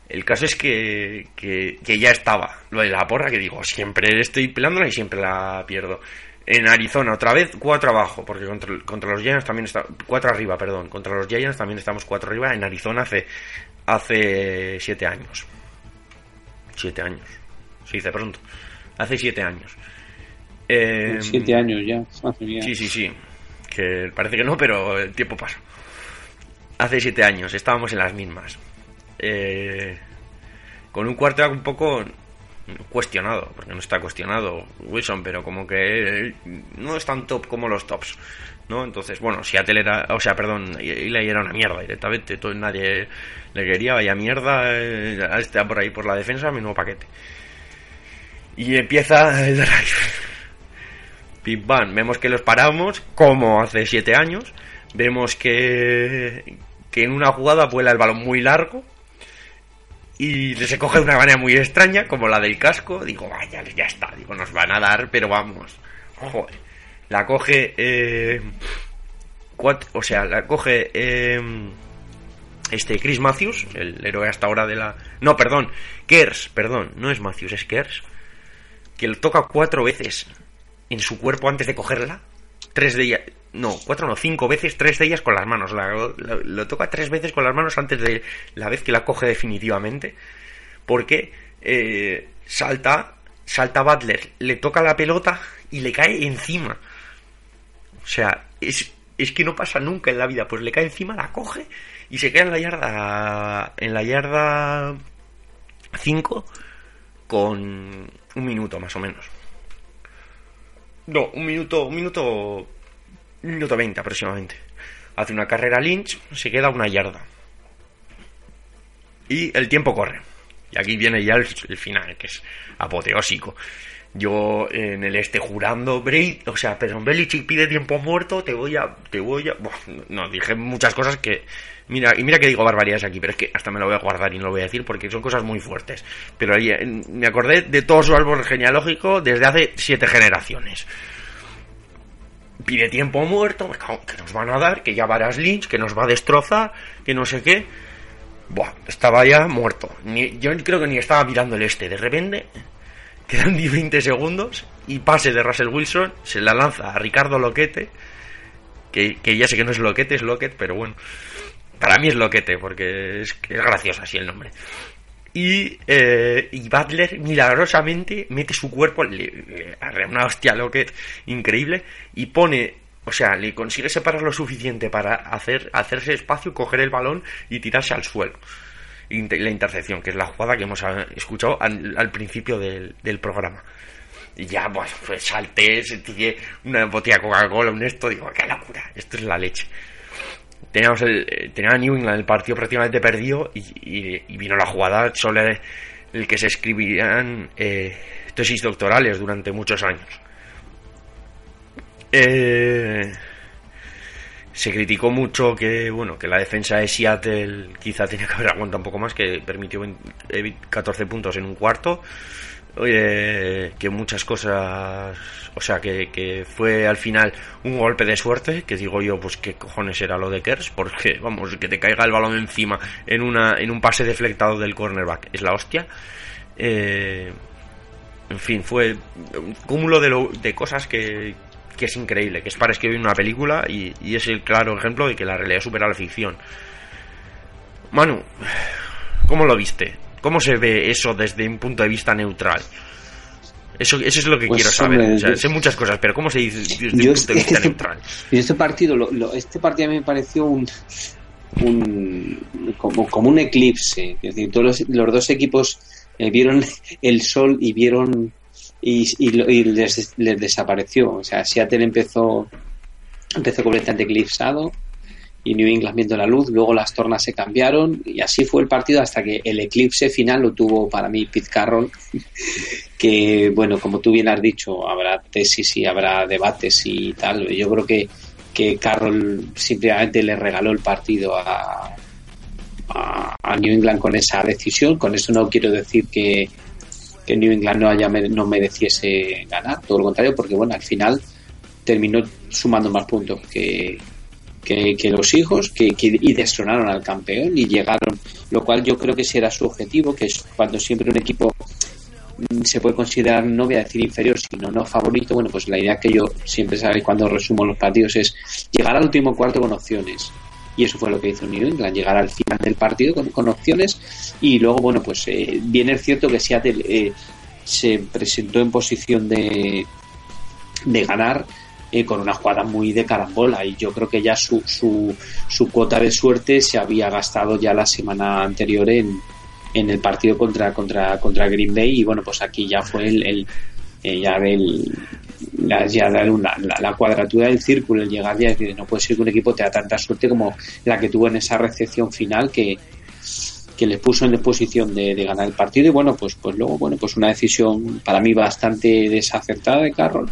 Speaker 1: El caso es que, que, que ya estaba. Lo de la porra que digo, siempre estoy pelándola y siempre la pierdo. En Arizona, otra vez, cuatro abajo, porque contra, contra los Giants también está. Cuatro arriba, perdón. Contra los Giants también estamos cuatro arriba. En Arizona hace, hace siete años. Siete años. Se dice pronto. Hace siete años.
Speaker 2: Eh, siete años ya.
Speaker 1: Sí, sí, sí. Que parece que no, pero el tiempo pasa. Hace siete años estábamos en las mismas. Eh, con un cuarto un poco cuestionado, porque no está cuestionado Wilson, pero como que no es tan top como los tops, ¿no? Entonces, bueno, Seattle era, o sea, perdón, Eli era una mierda directamente, todo, nadie le quería, vaya mierda, eh, está por ahí por la defensa, nuevo paquete. Y empieza el drive. Pim bam, vemos que los paramos, como hace siete años, vemos que, que en una jugada vuela el balón muy largo, y se coge de una manera muy extraña, como la del casco. Digo, vaya, ya está. Digo, nos van a dar, pero vamos. Joder. La coge. Eh, o sea, la coge. Eh, este Chris Matthews, el héroe hasta ahora de la. No, perdón. Kers, perdón. No es Matthews, es Kers. Que lo toca cuatro veces en su cuerpo antes de cogerla. Tres de ellas no, cuatro no, cinco veces, tres de ellas con las manos. lo toca tres veces con las manos antes de la vez que la coge definitivamente. Porque eh, salta, salta Butler, le toca la pelota y le cae encima. O sea, es, es que no pasa nunca en la vida. Pues le cae encima, la coge y se queda en la yarda. En la yarda 5 con un minuto más o menos. No, un minuto, un minuto minuto 20 aproximadamente. Hace una carrera Lynch, se queda una yarda. Y el tiempo corre. Y aquí viene ya el, final, que es apoteósico. Yo en el este jurando, Braid, o sea, pero Belichick pide tiempo muerto, te voy a, te voy a, no, dije muchas cosas que, mira, y mira que digo barbaridades aquí, pero es que hasta me lo voy a guardar y no lo voy a decir porque son cosas muy fuertes. Pero ahí me acordé de todo su árbol genealógico desde hace siete generaciones pide tiempo muerto, que nos van a dar, que ya varás Lynch, que nos va a destrozar, que no sé qué. Buah, estaba ya muerto. Yo creo que ni estaba mirando el este. De repente, quedan 20 segundos y pase de Russell Wilson, se la lanza a Ricardo Loquete, que, que ya sé que no es Loquete, es Loquet, pero bueno. Para mí es Loquete, porque es, es gracioso así el nombre. Y, eh, y Butler milagrosamente mete su cuerpo, le, una hostia lo que increíble, y pone, o sea, le consigue separar lo suficiente para hacer, hacerse espacio, coger el balón y tirarse al suelo. La intercepción, que es la jugada que hemos ah, escuchado al, principio del, programa. Y ya, pues, pues salté, sentí una botella de Coca-Cola, un esto, digo, qué locura, esto es la leche teníamos el, eh, tenía a New England el partido prácticamente perdido y, vino la jugada solo el, que se escribían eh, tesis doctorales durante muchos años. Eh, se criticó mucho que bueno que la defensa de Seattle quizá tenía que haber aguantado un poco más, que permitió 14 puntos en un cuarto. Que muchas cosas, o sea, que, que, fue al final un golpe de suerte, que digo yo, pues qué cojones era lo de Kers, porque vamos, que te caiga el balón encima en, una, en un pase deflectado del cornerback, es la hostia. Eh, en fin, fue un cúmulo de, de cosas que, que es increíble, que es para escribir una película y, es el claro ejemplo de que la realidad supera la ficción. Manu, ¿cómo lo viste? ¿Cómo se ve eso desde un punto de vista neutral? Eso, eso es lo que
Speaker 2: pues,
Speaker 1: quiero saber. sé muchas cosas, pero ¿cómo se dice desde un punto de vista neutral?
Speaker 2: Este partido, este partido a mí me pareció un, un como, como un eclipse. Es decir, todos los, dos equipos eh, vieron el sol y vieron y, les, desapareció. O sea, Seattle empezó, empezó completamente eclipsado y New England viendo la luz, luego las tornas se cambiaron y así fue el partido hasta que el eclipse final lo tuvo para mí Pete Carroll, que bueno, como tú bien has dicho, habrá tesis y habrá debates y tal. Yo creo que, que Carroll simplemente le regaló el partido a, a New England con esa decisión. Con eso no quiero decir que, que New England no, haya, no mereciese ganar, todo lo contrario, porque bueno, al final terminó sumando más puntos que, que, los hijos que, y destronaron al campeón y llegaron, lo cual yo creo que ese era su objetivo, que es cuando siempre un equipo mm, se puede considerar, no voy a decir inferior, sino no favorito, bueno, pues la idea que yo siempre sabe cuando resumo los partidos es llegar al último cuarto con opciones. Y eso fue lo que hizo New England, llegar al final del partido con, opciones. Y luego, bueno, pues eh, bien es cierto que Seattle eh, se presentó en posición de, de ganar eh, con una jugada muy de carambola y yo creo que ya su, su, su cuota de suerte se había gastado ya la semana anterior en, en el partido contra, contra, contra Green Bay. Y bueno, pues aquí ya fue el, el ya el, la, ya la, cuadratura del círculo, el llegar ya, decir, no puede ser que un equipo te da tanta suerte como la que tuvo en esa recepción final que, que les puso en disposición de, ganar el partido. Y bueno, pues, pues luego, bueno, pues una decisión para mí bastante desacertada de Carroll,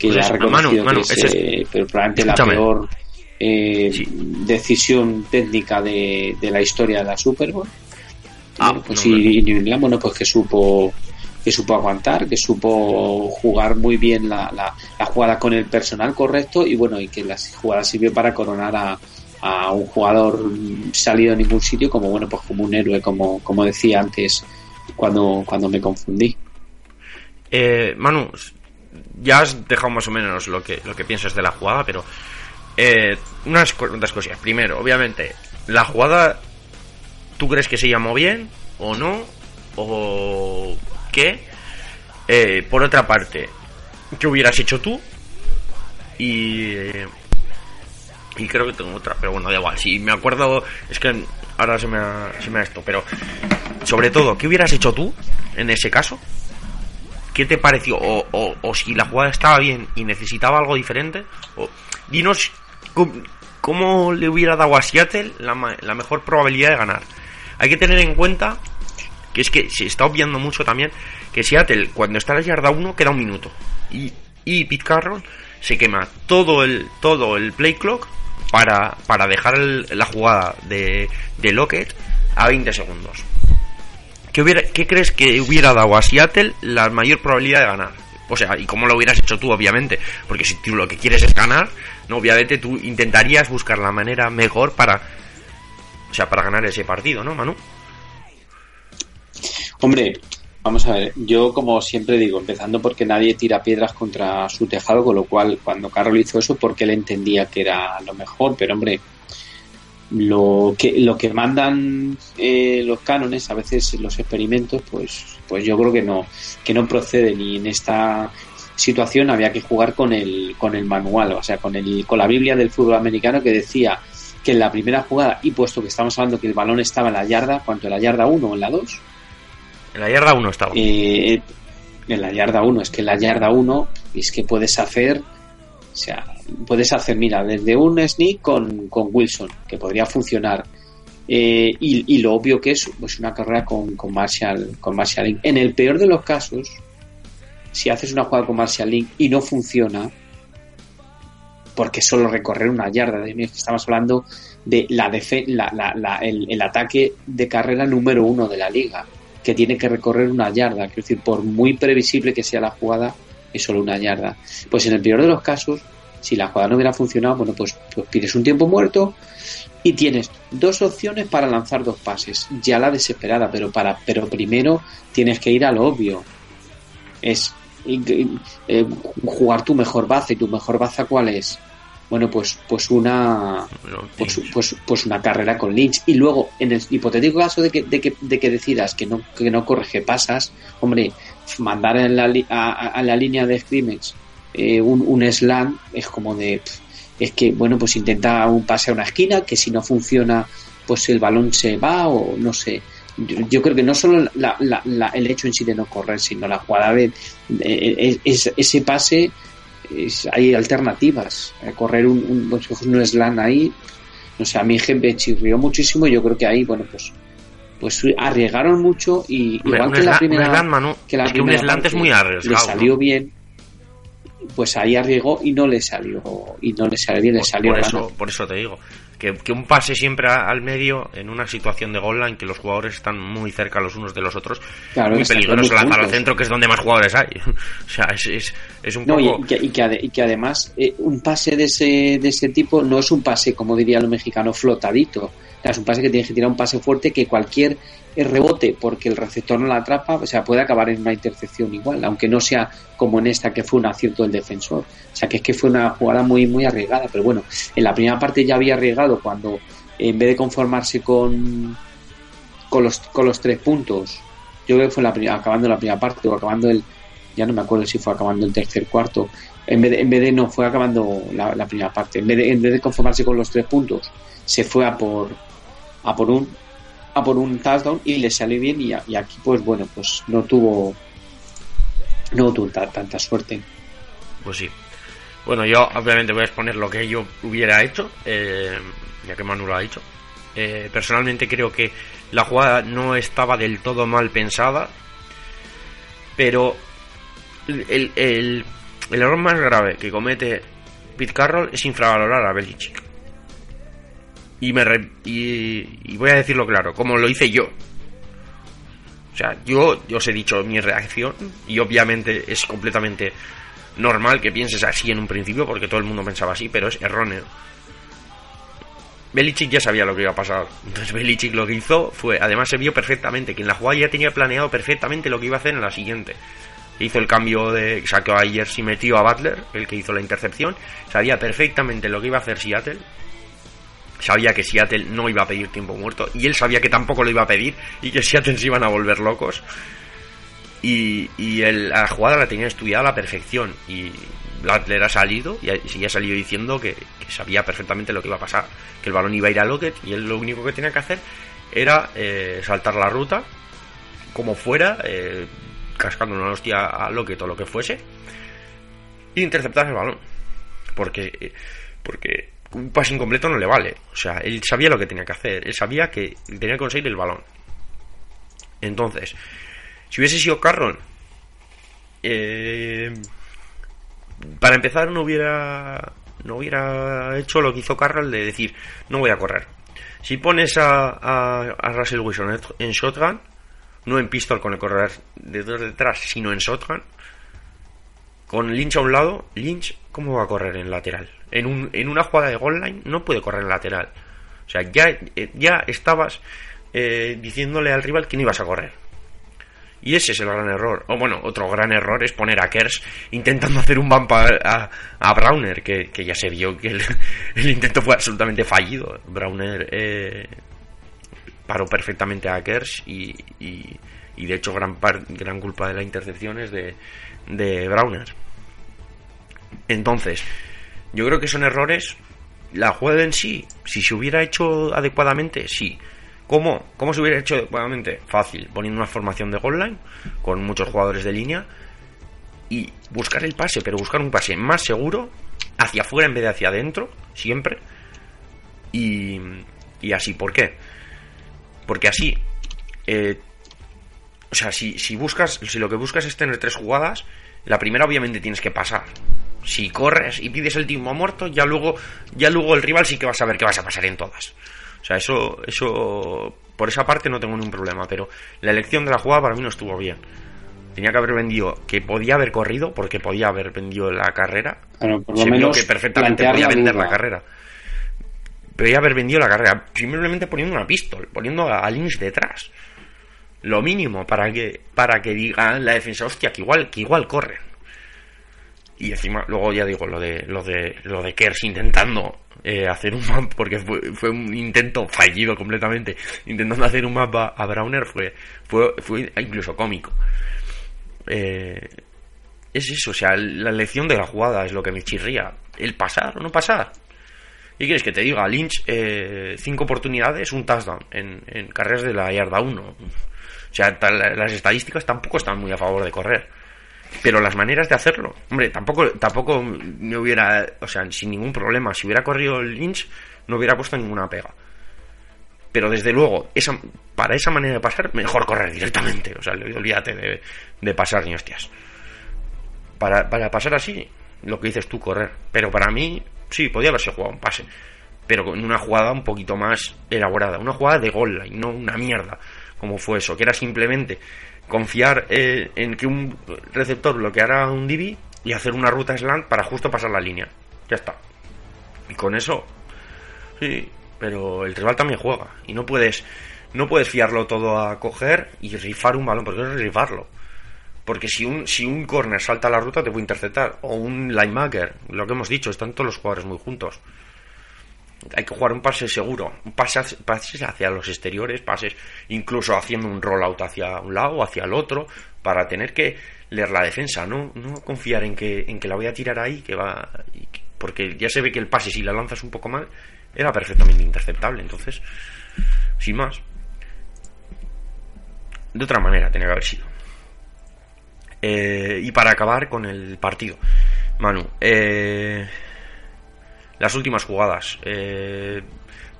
Speaker 2: que pues ya ha reconocido que pero probablemente la peor eh, decisión técnica de, de la historia de la Super Bowl. Ah, pues y New England, bueno, pues que supo que supo aguantar, que supo jugar muy bien la, la, jugada con el personal correcto y bueno, y que la jugada sirvió para coronar a, a un jugador salido de ningún sitio como bueno, pues como un héroe, como, como decía antes cuando, cuando me confundí.
Speaker 1: Eh, Manu, ya has dejado más o menos lo que, lo que piensas de la jugada, pero eh, unas cuantas cosas. Primero, obviamente, la jugada, ¿tú crees que se llamó bien o no? ¿O que, eh, por otra parte, ¿qué hubieras hecho tú? Y, y creo que tengo otra, pero bueno, da igual. Si me acuerdo, es que ahora se me ha, se me ha esto, pero sobre todo, ¿qué hubieras hecho tú en ese caso? ¿Qué te pareció? O, o, si la jugada estaba bien y necesitaba algo diferente. O, dinos cómo, le hubiera dado a Seattle la, la mejor probabilidad de ganar. Hay que tener en cuenta que es que se está obviando mucho también que Seattle, cuando está la yarda 1, queda un minuto. Y, y Pete Carroll se quema todo el, todo el play clock para, para dejar la jugada de, de Lockett a 20 segundos. ¿Qué, hubiera, ¿Qué crees que hubiera dado a Seattle la mayor probabilidad de ganar? O sea, y cómo lo hubieras hecho tú, obviamente. Porque si tú lo que quieres es ganar, no, obviamente tú intentarías buscar la manera mejor para. O sea, para ganar ese partido, ¿no, Manu?
Speaker 2: Hombre, vamos a ver, yo como siempre digo, empezando porque nadie tira piedras contra su tejado, con lo cual cuando Carroll hizo eso, porque él entendía que era lo mejor, pero hombre, lo que lo que mandan eh, los cánones a veces los experimentos pues pues yo creo que no que no procede ni en esta situación había que jugar con el con el manual o sea con el con la Biblia del fútbol americano que decía que en la primera jugada y puesto que estamos hablando que el balón estaba en la yarda cuanto en la yarda 1 o en la 2
Speaker 1: en la yarda 1 estaba.
Speaker 2: Eh, en la yarda 1, es que en la yarda 1 es que puedes hacer, o sea, puedes hacer, mira, desde un sneak con, con Wilson, que podría funcionar. Eh, y, lo obvio que es pues una carrera con, con Marshall con Marshall en el peor de los casos si haces una jugada con Martial Link y no funciona, porque solo recorrer una yarda, estamos hablando de la, la, el, el, ataque de carrera número uno de la liga, que tiene que recorrer una yarda, quiero decir, por muy previsible que sea la jugada, es solo una yarda. Pues en el peor de los casos, si la jugada no hubiera funcionado, bueno, pues, pues pides un tiempo muerto y tienes dos opciones para lanzar dos pases. Ya la desesperada, pero para, pero primero tienes que ir a lo obvio. Es eh, jugar tu mejor baza y tu mejor baza cuál es bueno pues pues una pues, pues, pues, una carrera con Lynch. Y luego en el hipotético caso de que, de que, de que decidas que no que no corrige pasas hombre mandar en la, a, la línea de scrimmage eh, un, un slam es como de es que bueno pues intenta un pase a una esquina que si no funciona pues el balón se va o no sé. Yo, creo que no solo el hecho en sí de no correr sino la jugada de, ese pase hay alternativas. Eh, correr un, un, un slam ahí, no sé, a mí me chirrió muchísimo. Yo creo que ahí, bueno, pues pues arriesgaron mucho y igual que, la primera,
Speaker 1: que la un slant es muy arriesgado.
Speaker 2: Le salió bien, pues ahí arriesgó y no le salió y no le salió bien, le salió
Speaker 1: por eso, por eso te digo que, un pase siempre al medio en una situación de goal line que los jugadores están muy cerca los unos de los otros muy peligroso lanzar al centro que es donde más jugadores hay. O sea es, es, un poco
Speaker 2: y, que, y, que, además eh, un pase de ese, de ese tipo no es un pase como diría lo mexicano flotadito. Es un pase que tienes que tirar un pase fuerte que cualquier rebote porque el receptor no la atrapa, o sea, puede acabar en una intercepción igual, aunque no sea como en esta que fue un acierto del defensor. O sea, que es que fue una jugada muy, muy arriesgada, pero bueno, en la primera parte ya había arriesgado cuando en vez de conformarse con, con, los, con los tres puntos, yo creo que fue la primera, acabando la primera parte o acabando el, ya no me acuerdo si fue acabando el tercer cuarto, en vez de, en vez de no, fue acabando la, la primera parte, en vez, de, en vez de conformarse con los tres puntos, se fue a por a por un por un touchdown y le salió bien y, aquí pues bueno pues no tuvo no tuvo tanta suerte.
Speaker 1: Pues sí. Bueno yo obviamente voy a exponer lo que yo hubiera hecho eh, ya que Manu lo ha dicho. Eh, personalmente creo que la jugada no estaba del todo mal pensada pero el, el, el error más grave que comete Pete Carroll es infravalorar a Belichick y, me y, voy a decirlo claro, como lo hice yo. O sea, yo, yo os he dicho mi reacción y obviamente es completamente normal que pienses así en un principio porque todo el mundo pensaba así, pero es erróneo. Belichick ya sabía lo que iba a pasar. Entonces Belichick lo que hizo fue, además se vio perfectamente, que en la jugada ya tenía planeado perfectamente lo que iba a hacer en la siguiente. Hizo el cambio de, sacó a Ayers y metió a Butler, el que hizo la intercepción. Sabía perfectamente lo que iba a hacer Seattle sabía que Seattle no iba a pedir tiempo muerto y él sabía que tampoco lo iba a pedir y que Seattle se iban a volver locos. Y, y la jugada la tenía estudiada a la perfección y Butler ha salido y ha, salido diciendo que, sabía perfectamente lo que iba a pasar, que el balón iba a ir a Lockett y él lo único que tenía que hacer era eh, saltar la ruta como fuera, eh, cascando una hostia a Lockett o lo que fuese, e interceptar el balón. Porque, porque un pase incompleto no le vale. O sea, él sabía lo que tenía que hacer. Él sabía que tenía que conseguir el balón. Entonces, si hubiese sido Carroll, eh, para empezar no hubiera no hubiera hecho lo que hizo Carroll de decir no voy a correr. Si pones a, a, Russell Wilson en shotgun, no en pistol con el correr de detrás, sino en shotgun, con Lynch a un lado, Lynch, ¿cómo va a correr en lateral? En, un, en una jugada de goal line no puede correr en lateral. O sea, ya, eh, ya estabas eh, diciéndole al rival que no ibas a correr. Y ese es el gran error. O bueno, otro gran error es poner a Kers intentando hacer un bump a, a, Browner, que, ya se vio que el, intento fue absolutamente fallido. Browner eh, paró perfectamente a Kers y, y, y de hecho gran, gran culpa de la intercepción es de, de Browner. Entonces, yo creo que son errores. La jugada en sí, si se hubiera hecho adecuadamente, sí. ¿Cómo? ¿Cómo se hubiera hecho adecuadamente? Fácil, poniendo una formación de goal line con muchos jugadores de línea y buscar el pase, pero buscar un pase más seguro, hacia afuera en vez de hacia adentro, siempre. Y, y así, ¿por qué? Porque así, eh, o sea, si, si buscas, si lo que buscas es tener tres jugadas, La primera obviamente tienes que pasar. Si corres y pides el tiempo muerto, ya luego, ya luego el rival sí que va a saber que vas a pasar en todas. O sea, eso, eso, por esa parte no tengo ningún problema, pero la elección de la jugada para mí no estuvo bien. Tenía que haber vendido, que podía haber corrido, porque podía haber vendido la carrera.
Speaker 2: Claro, por lo
Speaker 1: Se vio
Speaker 2: menos
Speaker 1: que perfectamente podía vender la carrera. Podía haber vendido la carrera, simplemente poniendo una pistola, poniendo a, Lynch detrás. Lo mínimo para que, para que diga la defensa, hostia, que igual, que igual corren. Y encima, luego ya digo, lo de, lo de, lo de Kers intentando eh, hacer un mapa, porque fue, fue un intento fallido completamente, intentando hacer un mapa a Browner fue, fue, fue incluso cómico. Eh, es eso, o sea, la elección de la jugada es lo que me chirría. El pasar o no pasar. ¿Y quieres que te diga? Lynch, eh, cinco oportunidades, un touchdown en, en carreras de la yarda 1. O sea, las estadísticas tampoco están muy a favor de correr. Pero las maneras de hacerlo, hombre, tampoco, tampoco me hubiera, o sea, sin ningún problema, si hubiera corrido el Lynch, no hubiera puesto ninguna pega. Pero desde luego, esa, para esa manera de pasar, mejor correr directamente. O sea, olvídate de, de pasar ni hostias. Para, para pasar así, lo que dices tú, correr. Pero para mí, sí, podía haberse jugado un pase. Pero con una jugada un poquito más elaborada. Una jugada de gol line, no una mierda. Como fue eso, que era simplemente confiar eh, en que un receptor bloqueara un DB y hacer una ruta slant para justo pasar la línea. Ya está. Y con eso, sí, pero el rival también juega. Y no puedes, no puedes fiarlo todo a coger y rifar un balón, porque es rifarlo. Porque si un, si un corner salta a la ruta te puede interceptar. O un linebacker, lo que hemos dicho, están todos los jugadores muy juntos. Hay que jugar un pase seguro, pases hacia los exteriores, pases incluso haciendo un rollout hacia un lado o hacia el otro, para tener que leer la defensa, no, no confiar en que, en que la voy a tirar ahí, que va, porque ya se ve que el pase si la lanzas un poco mal era perfectamente interceptable, entonces, sin más. De otra manera tenía que haber sido. Eh, y para acabar con el partido, Manu, eh, las últimas jugadas. eh,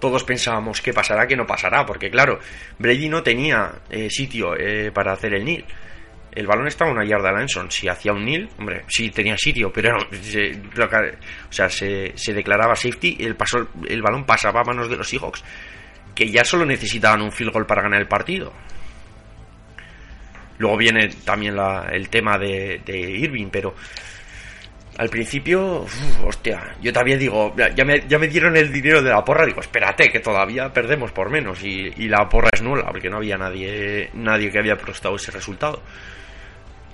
Speaker 1: todos pensábamos que pasará, que no pasará, porque claro, Brady no tenía eh, sitio eh, para hacer el nil. El balón estaba una yarda Lanson. Si hacía un nil, hombre, sí tenía sitio, pero se, o sea, se, se declaraba safety y el, paso, el balón pasaba a manos de los Seahawks, que ya solo necesitaban un field goal para ganar el partido. Luego viene también la- el tema de Irving, pero al principio, uf, hostia, yo también digo, ya- me, ya me dieron el dinero de la porra, digo, espérate, que todavía perdemos por menos y, la porra es nula, porque no había nadie, nadie que había prestado ese resultado.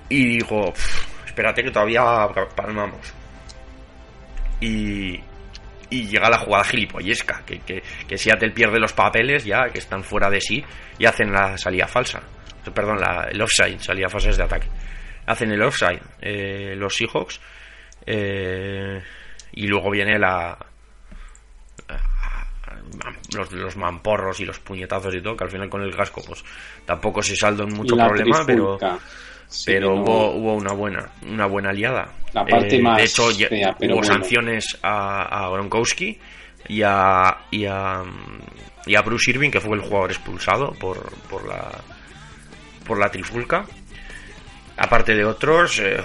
Speaker 1: Y digo, "Uf, espérate que todavía palmamos. Y, y llega la jugada gilipollesca, que, que, que Seattle pierde los papeles ya, que están fuera de sí, y hacen la salida falsa. Perdón, la, el offside, salida falsa es de ataque. Hacen el offside eh, los Seahawks, eh, y luego viene la, los, los mamporros y los puñetazos y todo, que al final con el casco pues tampoco se saldó en mucho problema, pero.
Speaker 2: Sí,
Speaker 1: pero
Speaker 2: no-
Speaker 1: hubo, hubo una buena una buena aliada.
Speaker 2: La parte más
Speaker 1: de hecho,
Speaker 2: fea,
Speaker 1: hubo
Speaker 2: bueno.
Speaker 1: sanciones a, a Gronkowski y a, y, a, y a Bruce Irving, que fue el jugador expulsado por, por la por la trifulca. Aparte de otros, eh,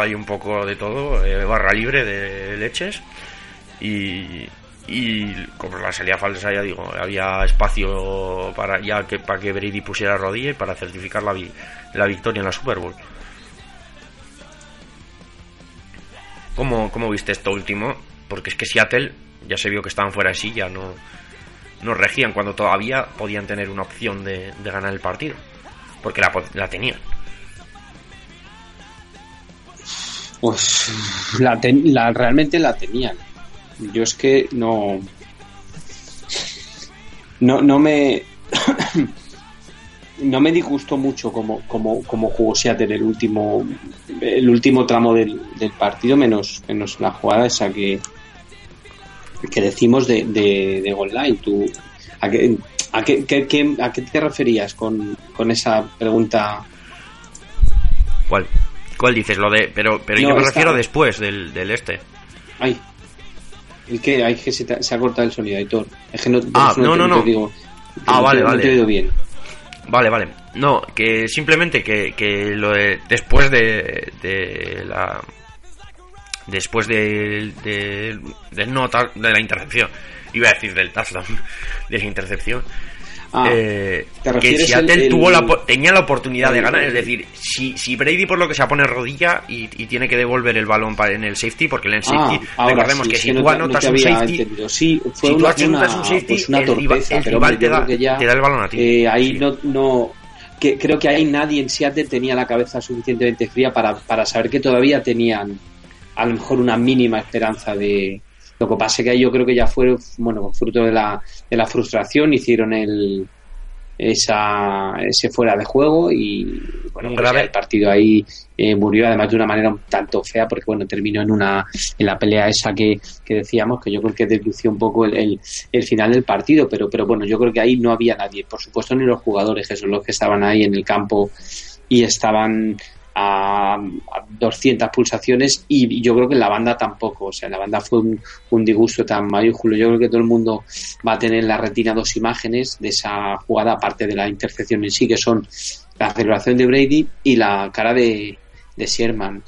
Speaker 1: ahí un poco de todo, eh, barra libre de leches y, y como la salida falsa ya digo, había espacio para ya que para que Brady pusiera rodilla y para certificar la, la victoria en la Super Bowl. ¿Cómo, ¿Cómo viste esto último? Porque es que Seattle ya se vio que estaban fuera de ya no, no regían cuando todavía podían tener una opción de, ganar el partido. Porque la, po- la tenían.
Speaker 2: Pues la, ten- la- realmente la tenían. Yo es que no. No, no me. no me disgustó mucho como, como, como jugó Seattle el último el último tramo del, partido, menos, menos la jugada esa que, que decimos de, de, de goal line. ¿Tú, ¿A, qué, a, qué- qué- a qué te referías con, con esa pregunta?
Speaker 1: ¿Cuál? ¿Cuál dices? Lo de, pero pero yo me
Speaker 2: esta-
Speaker 1: refiero después del, del este.
Speaker 2: Ay, es que, hay que se, te- se ha cortado el sonido, Aitor. Es que no,
Speaker 1: Ah, no,
Speaker 2: te-
Speaker 1: no,
Speaker 2: te
Speaker 1: no.
Speaker 2: digo-
Speaker 1: Ah, vale,
Speaker 2: te- no
Speaker 1: vale.
Speaker 2: te he oído bien.
Speaker 1: Vale, vale. No, que simplemente que, que lo de- después de, de la después de, de, del no de la intercepción iba a decir del touchdown de la intercepción
Speaker 2: Ah,
Speaker 1: eh,
Speaker 2: ¿te
Speaker 1: que Seattle
Speaker 2: el-
Speaker 1: tuvo la, tenía la oportunidad de ganar es decir si, si Brady por lo que se pone rodilla y, y tiene que devolver el balón para, en el safety porque en el
Speaker 2: Ah,
Speaker 1: safety
Speaker 2: ahora
Speaker 1: recordemos
Speaker 2: sí,
Speaker 1: que si tú anotas
Speaker 2: no te
Speaker 1: un safety.
Speaker 2: Sí,
Speaker 1: si tú anotas un safety
Speaker 2: pues una torpeza,
Speaker 1: el rival te, da,
Speaker 2: ya,
Speaker 1: te da el balón a ti
Speaker 2: eh, ahí
Speaker 1: Sí.
Speaker 2: no, no que, creo que ahí nadie en Seattle tenía la cabeza suficientemente fría para, para saber que todavía tenían a lo mejor una mínima esperanza de lo que pasa es que ahí yo creo que ya fue bueno fruto de la, de la frustración hicieron el esa ese fuera de juego y bueno
Speaker 1: Un
Speaker 2: pues
Speaker 1: grave.
Speaker 2: el partido ahí eh, murió además de una manera un tanto fea porque bueno terminó en una en la pelea esa que, que decíamos que yo creo que deslució un poco el, el, el final del partido pero pero bueno yo creo que ahí no había nadie por supuesto ni los jugadores que son los que estaban ahí en el campo y estaban a, a 200 pulsaciones y yo creo que en la banda tampoco, o sea, en la banda fue un, un disgusto tan mayúsculo. Yo creo que todo el mundo va a tener en la retina dos imágenes de esa jugada, aparte de la intercepción en sí, que son la celebración de Brady y la cara de, de Sherman,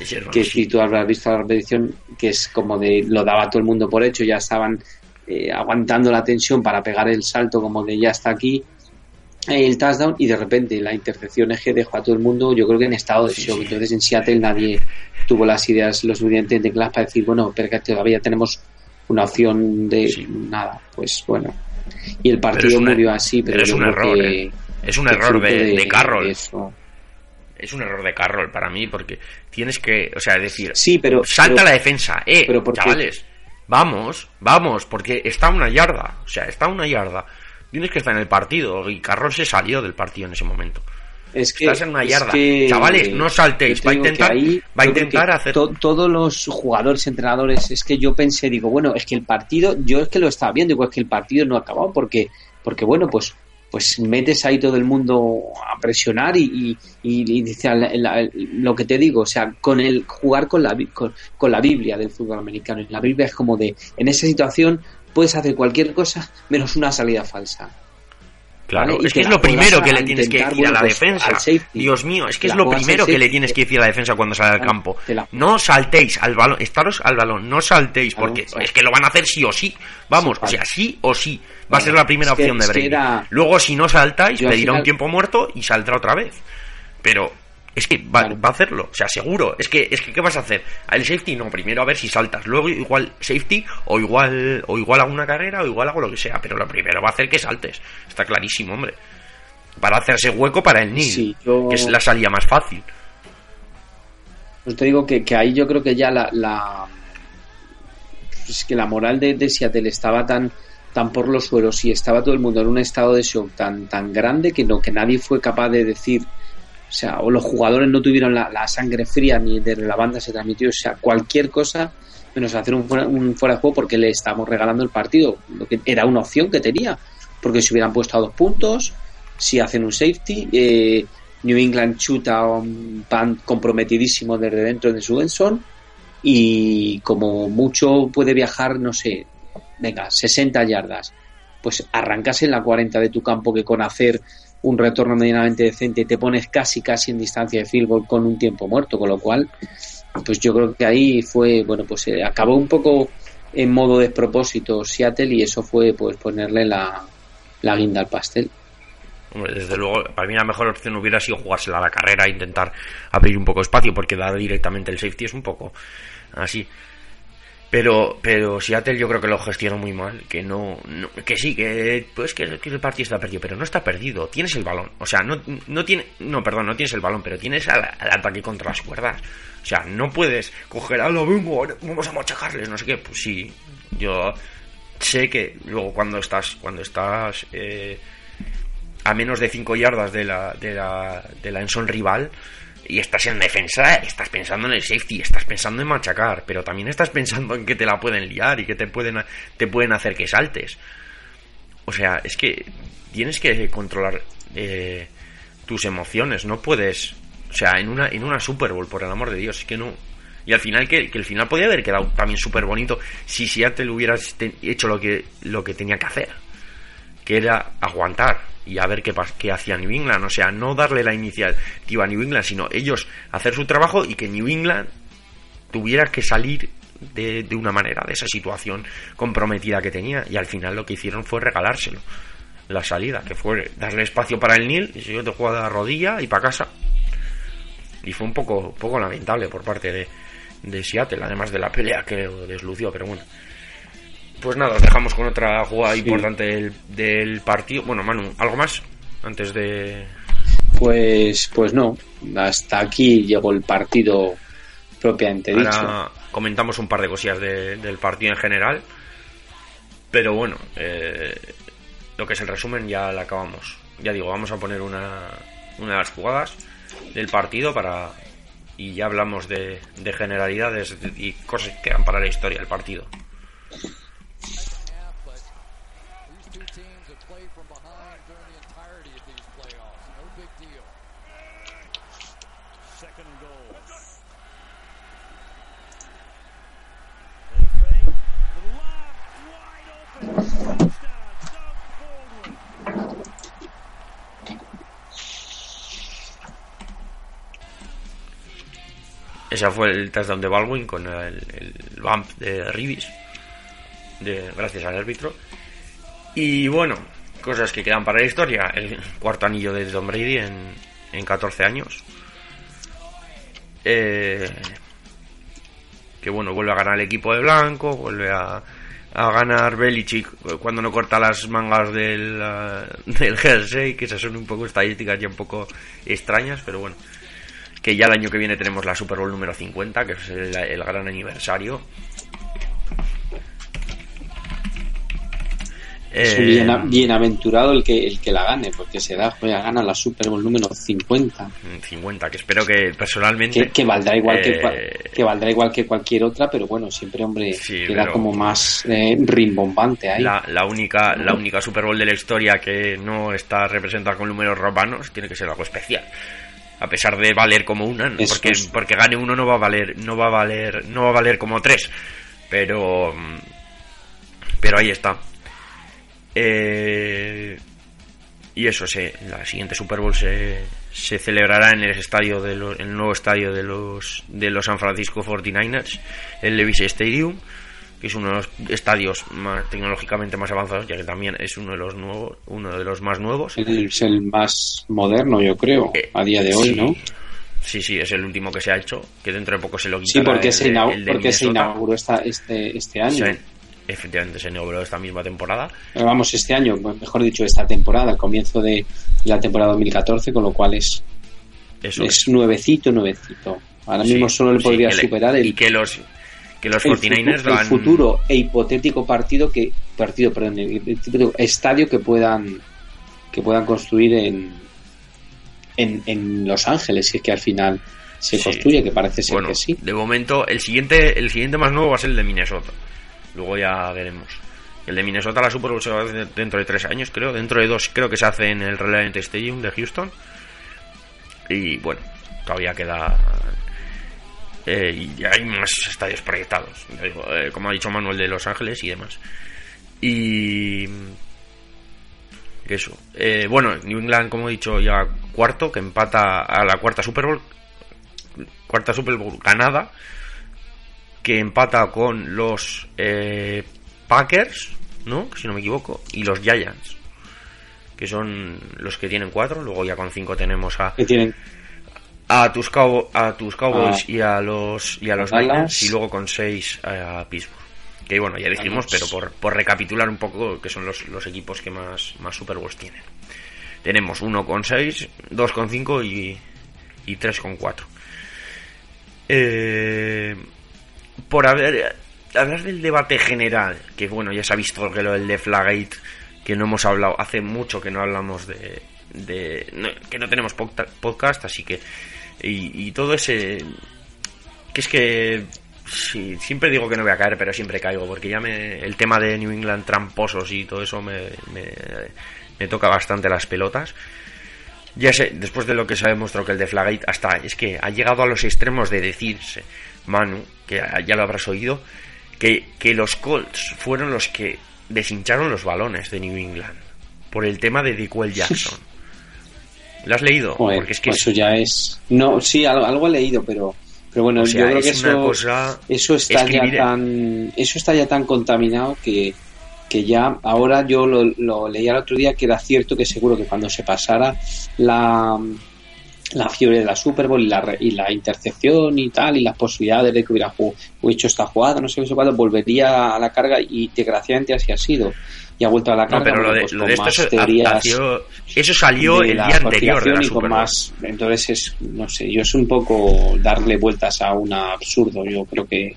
Speaker 1: Sherman,
Speaker 2: que
Speaker 1: sí.
Speaker 2: si tú habrás visto la repetición, que es como de lo daba todo el mundo por hecho, ya estaban eh, aguantando la tensión para pegar el salto como de ya está aquí el touchdown y de repente la intercepción que dejó a todo el mundo yo creo que en estado de shock. entonces en Seattle nadie tuvo las ideas lo suficientemente claras para decir bueno pero que todavía tenemos una opción de
Speaker 1: Sí.
Speaker 2: nada pues bueno. Y el partido murió así pero,
Speaker 1: pero es un error,
Speaker 2: que,
Speaker 1: eh. es un error de, de Carroll.
Speaker 2: de
Speaker 1: es un error de Carroll para mí porque tienes que o sea es decir
Speaker 2: sí pero
Speaker 1: salta
Speaker 2: pero-
Speaker 1: la defensa, eh,
Speaker 2: pero
Speaker 1: chavales, vamos, vamos, porque está una yarda, o sea, está una yarda. Tienes que estar en el partido y Carroll se salió del partido en ese momento.
Speaker 2: es que,
Speaker 1: Estás en una
Speaker 2: es
Speaker 1: yarda.
Speaker 2: que,
Speaker 1: Chavales, no saltéis, va a intentar-
Speaker 2: ahí,
Speaker 1: va a intentar hacer-
Speaker 2: to- todos los jugadores, entrenadores, es que yo pensé, digo, bueno, es que el partido, yo es que lo estaba viendo, digo, es que el partido no ha acabado porque, porque bueno, pues pues metes ahí todo el mundo a presionar y, y, dice la- la- lo que te digo, o sea, con el jugar con la, con, con la Biblia del fútbol americano. La Biblia es como de, en esa situación puedes hacer cualquier cosa menos una salida falsa.
Speaker 1: Claro, es que es lo primero que le tienes que decir a la
Speaker 2: pues,
Speaker 1: defensa. Dios mío, es que es lo primero que le tienes que decir a la defensa cuando sale al campo. No saltéis al balón, estaros al balón, no saltéis, porque
Speaker 2: claro.
Speaker 1: es que lo van a hacer sí o sí. Vamos,
Speaker 2: Sí,
Speaker 1: o sea, sí o sí. Va a ser la primera
Speaker 2: que-
Speaker 1: opción de Brady.
Speaker 2: era-
Speaker 1: Luego, si no saltáis, pedirá un tiempo muerto y saldrá otra vez. Pero es que va, a hacerlo, o sea, seguro. Es que, es que, ¿qué vas a hacer? El safety no, primero a ver si saltas. Luego igual safety, o igual, o igual hago una carrera, o igual hago lo que sea. Pero lo primero va a hacer que saltes. Está clarísimo, hombre. Para hacerse hueco para el Nil,
Speaker 2: Sí, yo-
Speaker 1: que es la salida más fácil.
Speaker 2: Pues te digo que, que ahí yo creo que ya la, la es que la moral de, de Seattle estaba tan tan por los suelos y estaba todo el mundo en un estado de shock tan tan grande que no que nadie fue capaz de decir o sea o los jugadores no tuvieron la, sangre fría ni de la banda se transmitió o sea cualquier cosa menos hacer un fuera, de juego porque le estamos regalando el partido lo que era una opción que tenía. Porque si hubieran puesto a dos puntos si hacen un safety eh, New England chuta un pan comprometidísimo desde dentro de su endzone y como mucho puede viajar, no sé, venga, 60 yardas, pues arrancas en la 40 de tu campo que con hacer un retorno medianamente decente te pones casi casi en distancia de field goal con un tiempo muerto, con lo cual pues yo creo que ahí fue, bueno, pues eh, acabó un poco en modo despropósito Seattle y eso fue pues ponerle la, la guinda al pastel.
Speaker 1: Desde luego, para mí la mejor opción hubiera sido jugársela a la carrera e intentar abrir un poco espacio, porque dar directamente el safety es un poco así. Pero, pero Seattle yo creo que lo gestionó muy mal, que no, no- que sí, que pues que, que el partido está perdido, pero no está perdido, tienes el balón, o sea, no, no tiene, no, perdón, no tienes el balón, pero tienes al, al ataque contra las cuerdas, o sea, no puedes coger a lo ahora vamos a machacarles, no sé qué, pues sí, yo sé que luego cuando estás, cuando estás eh, a menos de 5 yardas de la, de la, de la enson rival y estás en defensa, estás pensando en el safety, estás pensando en machacar, pero también estás pensando en que te la pueden liar y que te pueden, te pueden hacer que saltes. O sea, es que tienes que controlar eh, tus emociones, no puedes... O sea, en una, en una Super Bowl, por el amor de Dios, es que no... Y al final, que, que el final podía haber quedado también súper bonito si Seattle hubieras te- hecho lo que, lo que tenía que hacer que era aguantar y a ver qué, qué hacía New England. O sea, no darle la iniciativa a New England, sino ellos hacer su trabajo y que New England tuviera que salir de, de, una manera de esa situación comprometida que tenía. Y al final lo que hicieron fue regalárselo. La salida, que fue darle espacio para el Nil, y si yo te juego de la rodilla y para casa. Y fue un poco, poco lamentable por parte de, de Seattle, además de la pelea que deslució, pero bueno. Pues nada, os dejamos con otra jugada
Speaker 2: Sí.
Speaker 1: importante del, del partido. Bueno, Manu, ¿algo más? Antes de...
Speaker 2: Pues, pues no. Hasta aquí llegó el partido propiamente dicho.
Speaker 1: Ahora comentamos un par de cosillas de- del partido en general. Pero bueno, eh, lo que es el resumen ya lo acabamos. Ya digo, vamos a poner una, una de las jugadas del partido para... Y ya hablamos de, de generalidades y cosas que quedan para la historia del partido.
Speaker 4: These two teams have played from behind during the entirety of these playoffs. No big deal.
Speaker 3: Second and goal. They fake. The lob wide open. Touchdown, Doug Baldwin.
Speaker 1: Ese fue el touchdown de Baldwin con el, bump de Ribis. De, gracias al árbitro. Y bueno, cosas que quedan para la historia. El cuarto anillo de Tom Brady en, en 14 años. Eh, que bueno, vuelve a ganar el equipo de blanco, vuelve a, a ganar Belichick cuando no corta las mangas del, del jersey, que esas son un poco estadísticas ya un poco extrañas, pero bueno que ya el año que viene tenemos la Super Bowl número 50, que es el, el gran aniversario.
Speaker 2: Es
Speaker 1: Eh,
Speaker 2: bienaventurado el que, el que la gane, porque se da, juega, gana la Super Bowl número 50.
Speaker 1: 50, que espero que personalmente...
Speaker 2: Que, que valdrá igual que,
Speaker 1: eh,
Speaker 2: que valdrá igual que cualquier otra, pero bueno, siempre, hombre,
Speaker 1: Sí,
Speaker 2: queda como más eh, rimbombante ahí.
Speaker 1: La, la única la única Super Bowl de la historia que no está representada con números romanos tiene que ser algo especial. A pesar de valer como una, porque, porque gane uno no va a valer, no va a valer, no va a valer como tres. Pero pero ahí está. Eh, y eso se, la siguiente Super Bowl se, se celebrará en el estadio de los, en el nuevo estadio de los de los San Francisco 49ers, el Levi's Stadium, que es uno de los estadios más tecnológicamente más avanzados, ya que también es uno de los nuevos, uno de los más nuevos.
Speaker 2: El- es el más moderno, yo creo,
Speaker 1: Eh,
Speaker 2: a día de hoy,
Speaker 1: sí.
Speaker 2: ¿no?
Speaker 1: Sí, sí, es el último que se ha hecho, que dentro de poco se lo
Speaker 2: Sí,
Speaker 1: quitará
Speaker 2: porque
Speaker 1: el
Speaker 2: se,
Speaker 1: el de
Speaker 2: porque se inauguró esta, este, este año.
Speaker 1: Se- efectivamente se inauguró esta misma temporada.
Speaker 2: Eh, Vamos, este año, mejor dicho, esta temporada, al comienzo de la temporada 2014, con lo cual es,
Speaker 1: Eso
Speaker 2: es nuevecito, nuevecito. Ahora mismo
Speaker 1: Sí,
Speaker 2: solo le
Speaker 1: sí,
Speaker 2: podría superar el,
Speaker 1: y que los que los
Speaker 2: el
Speaker 1: 49ers
Speaker 2: futu-
Speaker 1: lo
Speaker 2: el futuro e hipotético partido que partido perdón el estadio que puedan que puedan construir en en, en Los Ángeles si es que al final se
Speaker 1: Sí.
Speaker 2: construye que parece ser
Speaker 1: bueno,
Speaker 2: que sí
Speaker 1: de momento el siguiente el siguiente más nuevo va a ser el de Minnesota. Luego ya veremos. El de Minnesota la Super Bowl se va a hacer dentro de tres años, creo. Dentro de dos creo que se hace en el Reliant Stadium de Houston. Y bueno, todavía queda eh, y hay más estadios proyectados. Eh, como ha dicho Manuel de Los Ángeles y demás. Y eso. Eh, bueno, New England, como he dicho, ya cuarto, que empata a la cuarta Super Bowl. Cuarta Super Bowl ganada. Que empata con los eh, Packers, ¿no? Si no me equivoco. Y los Giants. Que son los que tienen cuatro. Luego ya con cinco tenemos a,
Speaker 2: que tienen
Speaker 1: a tus Cow- a tus Cowboys
Speaker 2: Ah.
Speaker 1: y a los y a los. Niners y luego con 6 a Pittsburgh. Que bueno, ya dijimos, pero por, por recapitular un poco que son los, los equipos que más, más Super Bowls tienen. Tenemos uno con 6, dos con 5 y, y tres con 4. Eh, por haber hablar del debate general, que bueno, ya se ha visto que lo del de Flagate, que no hemos hablado, hace mucho que no hablamos de, de no, que no tenemos podca- podcast, así que y, y todo ese que es que siempre digo que no voy a caer, pero siempre caigo, porque ya me el tema de New England tramposos y todo eso me, me, toca bastante las pelotas. Ya sé, después de lo que se ha demostrado que el de Flagate hasta es que ha llegado a los extremos de decirse, Manu, que ya lo habrás oído, que, que los Colts fueron los que deshincharon los balones de New England. por el tema de Dickwell Jackson. ¿Lo has leído?
Speaker 2: Joder,
Speaker 1: Porque es que
Speaker 2: pues eso ya es. No, sí, algo, algo he leído, pero. Pero bueno,
Speaker 1: O sea,
Speaker 2: yo creo
Speaker 1: es
Speaker 2: que eso,
Speaker 1: cosa-
Speaker 2: eso está
Speaker 1: escribir-
Speaker 2: ya tan. Eso está ya tan contaminado que, que ya. Ahora yo lo, lo leía el otro día que era cierto que seguro que cuando se pasara la. La fiebre de la Super Bowl y la, y la intercepción y tal, y las posibilidades de que hubiera hecho esta jugada, no sé qué cuándo, volvería a la carga y desgraciadamente así ha sido. Y ha vuelto a la
Speaker 1: No,
Speaker 2: carga.
Speaker 1: pero lo de,
Speaker 2: pues
Speaker 1: lo de esto
Speaker 2: más
Speaker 1: es-
Speaker 2: teorías
Speaker 1: nació- eso salió el día anterior de la Super Bowl.
Speaker 2: más entonces es no sé yo es un poco darle vueltas a un absurdo yo creo que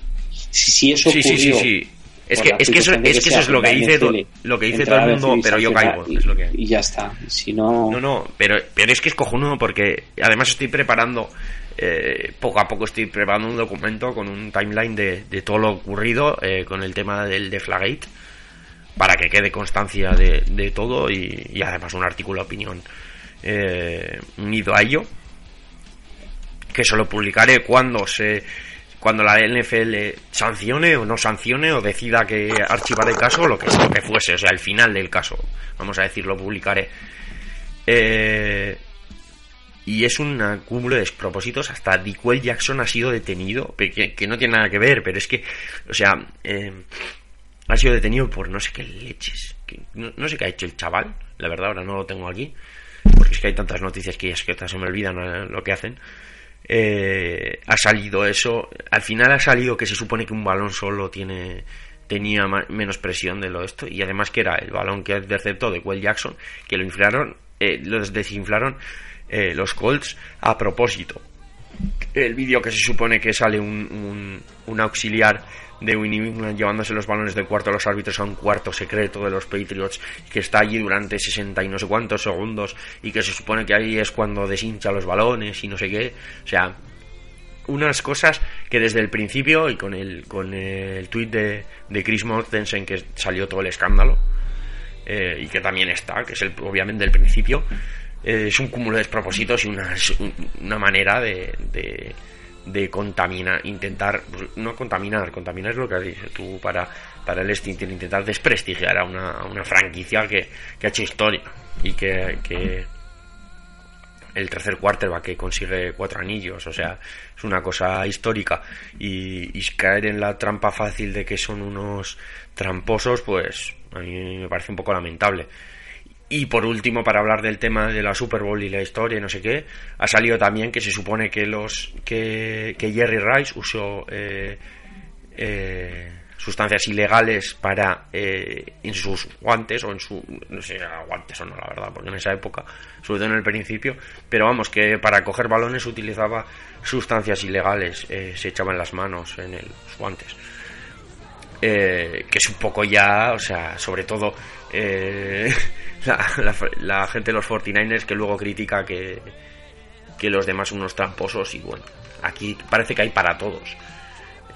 Speaker 2: si, si eso
Speaker 1: Sí, sí, sí,
Speaker 2: ocurrió
Speaker 1: sí. Es que, es que eso, es que eso es lo que dice, to-
Speaker 2: NFL,
Speaker 1: lo que dice todo el mundo, pero yo caigo.
Speaker 2: y,
Speaker 1: Es lo que...
Speaker 2: y ya está si no,
Speaker 1: No, no, pero, pero es que es cojonudo porque además estoy preparando, eh, poco a poco estoy preparando un documento con un timeline de, de todo lo ocurrido eh, con el tema del Deflagate para que quede constancia de, de todo y, y además un artículo de opinión eh, unido a ello que solo publicaré cuando se cuando la NFL sancione o no sancione o decida que archivar el caso lo que, lo que fuese, o sea, el final del caso, vamos a decir, lo publicaré. Eh, y es un acúmulo de despropósitos. Hasta Dickwell Jackson ha sido detenido, que, no tiene nada que ver, pero es que, o sea, eh, ha sido detenido por no sé qué leches. no, no sé qué ha hecho el chaval, la verdad, ahora no lo tengo aquí, porque es que hay tantas noticias que ya es que se me olvidan eh, lo que hacen. Eh, ha salido eso, al final ha salido que se supone que un balón solo tiene tenía menos presión de lo esto y además que era el balón que interceptó de Will Jackson que lo inflaron eh, los desinflaron eh, los Colts a propósito. El vídeo que se supone que sale un, un, un auxiliar de Winnie llevándose los balones del cuarto a los árbitros a un cuarto secreto de los Patriots que está allí durante 60 y no sé cuántos segundos y que se supone que ahí es cuando deshincha los balones y no sé qué. O sea, unas cosas que desde el principio y con el, con el tweet de, de Chris Mortensen que salió todo el escándalo eh, y que también está, que es el, obviamente el principio, eh, es un cúmulo de despropósitos y una, una manera de, de contaminar, intentar, pues, no contaminar, contaminar es lo que has dicho tú para, para el este, intentar desprestigiar a una, a una franquicia que, que ha hecho historia y que, que el tercer quarterback que consigue cuatro anillos, o sea, es una cosa histórica y, y caer en la trampa fácil de que son unos tramposos, pues a mí me parece un poco lamentable. Y por último, para hablar del tema de la Super Bowl y la historia y no sé qué, ha salido también que se supone que los que, Jerry Rice usó eh, eh, sustancias ilegales para eh, en sus guantes o en su no sé guantes o no la verdad porque en esa época sobre todo en el principio pero vamos que para coger balones utilizaba sustancias ilegales eh, se echaban las manos en el- los guantes. Eh, que es un poco ya, o sea, sobre todo eh, la, gente de los 49ers que luego critica que, que los demás son unos tramposos y bueno, aquí parece que hay para todos.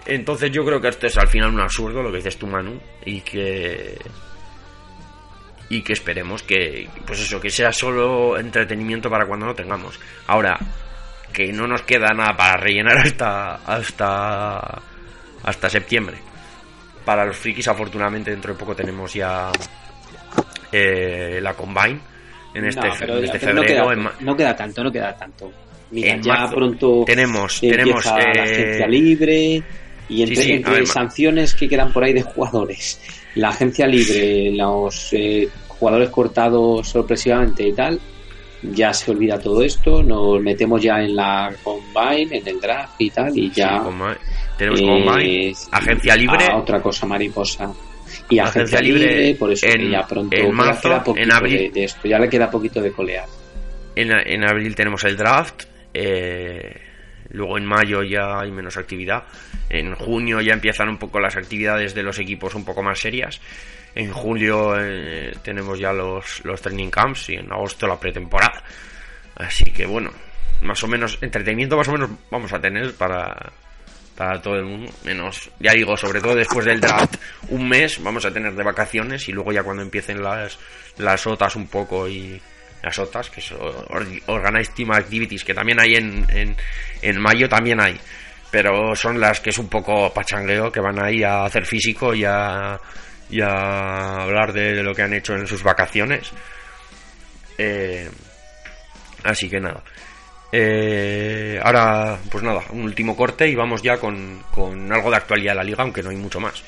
Speaker 1: Entonces yo creo que esto es al final un absurdo lo que dices tú Manu y que y que esperemos que pues eso que sea solo entretenimiento para cuando no tengamos. Ahora que no nos queda nada para rellenar hasta hasta hasta septiembre para los frikis afortunadamente dentro de poco tenemos ya eh, la combine en este,
Speaker 2: No, pero-
Speaker 1: en este
Speaker 2: pero no
Speaker 1: febrero
Speaker 2: queda,
Speaker 1: en ma-
Speaker 2: no queda tanto no queda tanto. Mira,
Speaker 1: En
Speaker 2: ya
Speaker 1: marzo.
Speaker 2: pronto
Speaker 1: tenemos- tenemos,
Speaker 2: la
Speaker 1: eh,
Speaker 2: agencia libre y entre,
Speaker 1: sí,
Speaker 2: entre
Speaker 1: a ver, ma-
Speaker 2: sanciones que quedan por ahí de jugadores. La agencia libre los eh, jugadores cortados sorpresivamente y tal ya se olvida todo esto nos metemos ya en la combine en el draft y tal y ya
Speaker 1: sí, Combine. tenemos
Speaker 2: eh,
Speaker 1: combine agencia libre.
Speaker 2: a otra cosa mariposa y agencia,
Speaker 1: Agencia
Speaker 2: libre,
Speaker 1: libre
Speaker 2: por eso
Speaker 1: en-
Speaker 2: ya pronto
Speaker 1: en marzo, en abril.
Speaker 2: de, de esto ya le queda poquito de colear
Speaker 1: En, en abril tenemos el draft. eh, luego en mayo ya hay menos actividad. En junio ya empiezan un poco las actividades de los equipos un poco más serias. En julio eh, tenemos ya los, los training camps y en agosto la pretemporada. Así que bueno, más o menos entretenimiento más o menos vamos a tener para, para todo el mundo. Menos, ya digo, sobre todo después del draft, un mes vamos a tener de vacaciones y luego ya cuando empiecen las, las OTAs un poco y las OTAs, que son Or- Organized Team Activities, que también hay en, en, mayo, también hay. Pero son las que es un poco pachangueo, que van ahí a hacer físico y a, y a hablar de, de lo que han hecho en sus vacaciones. Eh, así que nada. Eh, ahora, pues nada, un último corte y vamos ya con, con algo de actualidad de la liga, aunque no hay mucho más.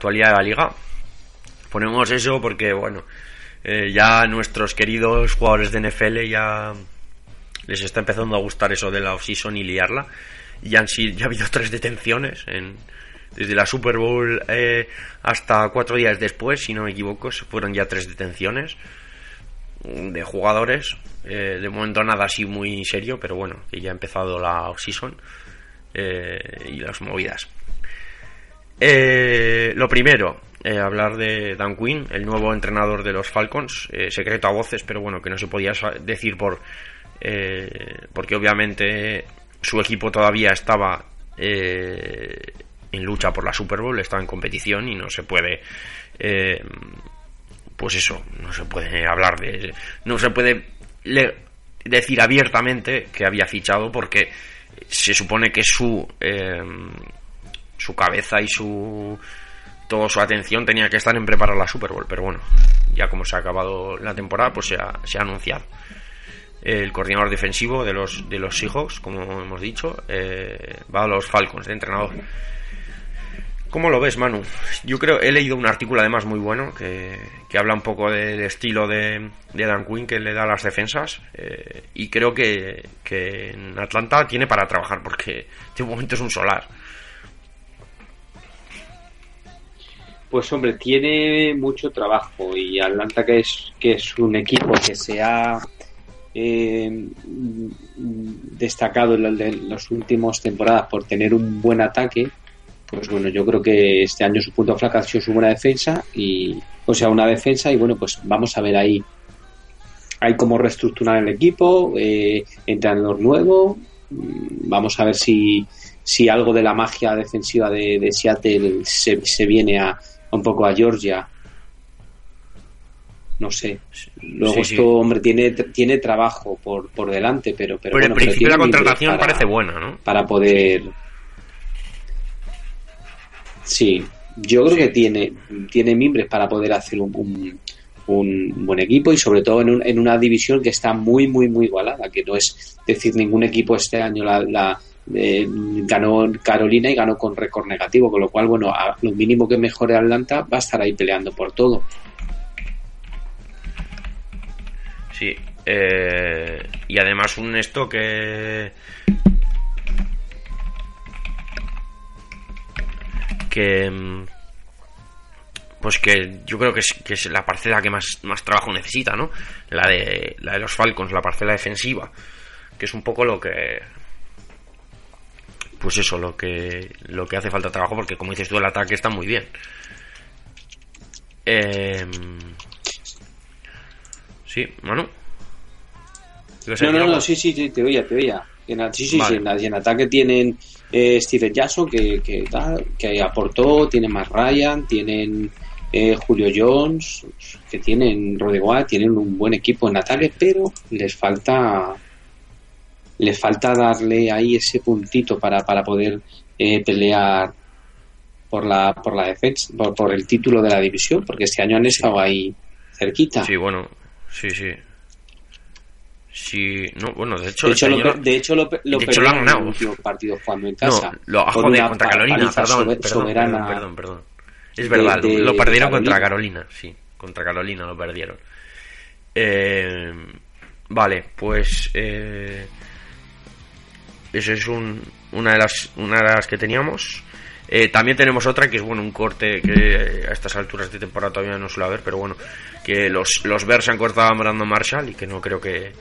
Speaker 1: Actualidad de la liga. Ponemos eso porque, bueno, eh, ya nuestros queridos jugadores de NFL ya les está empezando a gustar eso de la off-season y liarla. Ya, han, sido- ya ha habido tres detenciones en, desde la Super Bowl eh, hasta cuatro días después, si no me equivoco, fueron ya tres detenciones de jugadores. Eh, de momento nada así muy serio, pero bueno, que ya ha empezado la off-season eh, y las movidas. Eh, lo primero, eh, hablar de Dan Quinn, el nuevo entrenador de los Falcons, eh, secreto a voces, pero bueno, que no se podía decir por eh, porque obviamente su equipo todavía estaba en lucha por la Super Bowl, estaba en competición y no se puede, pues eso, no se puede hablar de, no se puede decir abiertamente que había fichado porque se supone que su su cabeza y su toda su atención tenía que estar en preparar la Super Bowl, pero bueno, ya como se ha acabado la temporada, pues se ha, se ha anunciado. El coordinador defensivo de los de los Seahawks, como hemos dicho, eh, va a los Falcons de entrenador. ¿Cómo lo ves, Manu? Yo creo, he leído un artículo además muy bueno que, que habla un poco del estilo de, de Dan Quinn que le da a las defensas eh, y creo que, que en Atlanta tiene para trabajar porque de momento es un solar.
Speaker 2: Pues hombre, tiene mucho trabajo y Atlanta que es que es un equipo que se ha eh, destacado en la- en las últimas temporadas por tener un buen ataque, pues bueno, yo creo que este año su punto flaco ha sido su buena defensa y o sea una defensa y bueno pues vamos a ver ahí hay cómo reestructurar el equipo, eh, entrenador nuevo, mm, vamos a ver si si algo de la magia defensiva de, de Seattle se, se viene a, un poco a Georgia. No sé. Luego
Speaker 1: Sí, sí.
Speaker 2: esto, hombre, tiene, tiene trabajo por, por delante, pero... Pero, bueno,
Speaker 1: en principio la contratación
Speaker 2: para-
Speaker 1: parece buena, ¿no?
Speaker 2: Para poder... Sí, yo creo que tiene, tiene mimbres para poder hacer un, un, un buen equipo y sobre todo en, un- en una división que está muy, muy, muy igualada, que no es decir ningún equipo este año la, la, eh, ganó Carolina y ganó con récord negativo, con lo cual, bueno, lo mínimo que mejore Atlanta va a estar ahí peleando por todo.
Speaker 1: Sí. eh, y además un esto que... Que... mm, Pues que yo creo que es, que es la parcela que más, más trabajo necesita, ¿no? La de, la de los Falcons, la parcela defensiva. Que es un poco lo que... Pues eso, lo que, lo que hace falta trabajo, porque como dices tú, el ataque está muy bien. Eh, sí, Manu. ¿Ibas a
Speaker 2: No, no, no, sí, sí, sí, te oía, te oía. En, sí, sí,
Speaker 1: Vale.
Speaker 2: sí, en, ataque tienen eh, Steven Jackson, que, que, tal, que aportó, tienen más Ryan, tienen eh, Julio Jones, que tienen Watt, tienen un buen equipo en ataque, pero les falta les falta darle ahí ese puntito para, para poder eh, pelear por la por la defensa, por, por el título de la división, porque este año han estado ahí cerquita.
Speaker 1: Sí, bueno, sí, sí. Sí, no, bueno, de hecho,
Speaker 2: De hecho,
Speaker 1: este
Speaker 2: lo,
Speaker 1: año
Speaker 2: de hecho, lo, lo
Speaker 1: de hecho, lo han
Speaker 2: en
Speaker 1: ganado.
Speaker 2: el último partido jugando en casa.
Speaker 1: No, lo, ah, joder, contra Carolina, perdón, perdón,
Speaker 2: soberana
Speaker 1: perdón, perdón, perdón. Es verdad,
Speaker 2: de-
Speaker 1: lo perdieron contra
Speaker 2: Carolina.
Speaker 1: Carolina, sí, contra Carolina lo perdieron. Eh, vale, pues eh, eso es un, una de las una de las que teníamos. Eh, también tenemos otra que es bueno un corte que a estas alturas de temporada todavía no suele haber, pero bueno, que los, los Bears han cortado a Brandon Marshall y que no creo que,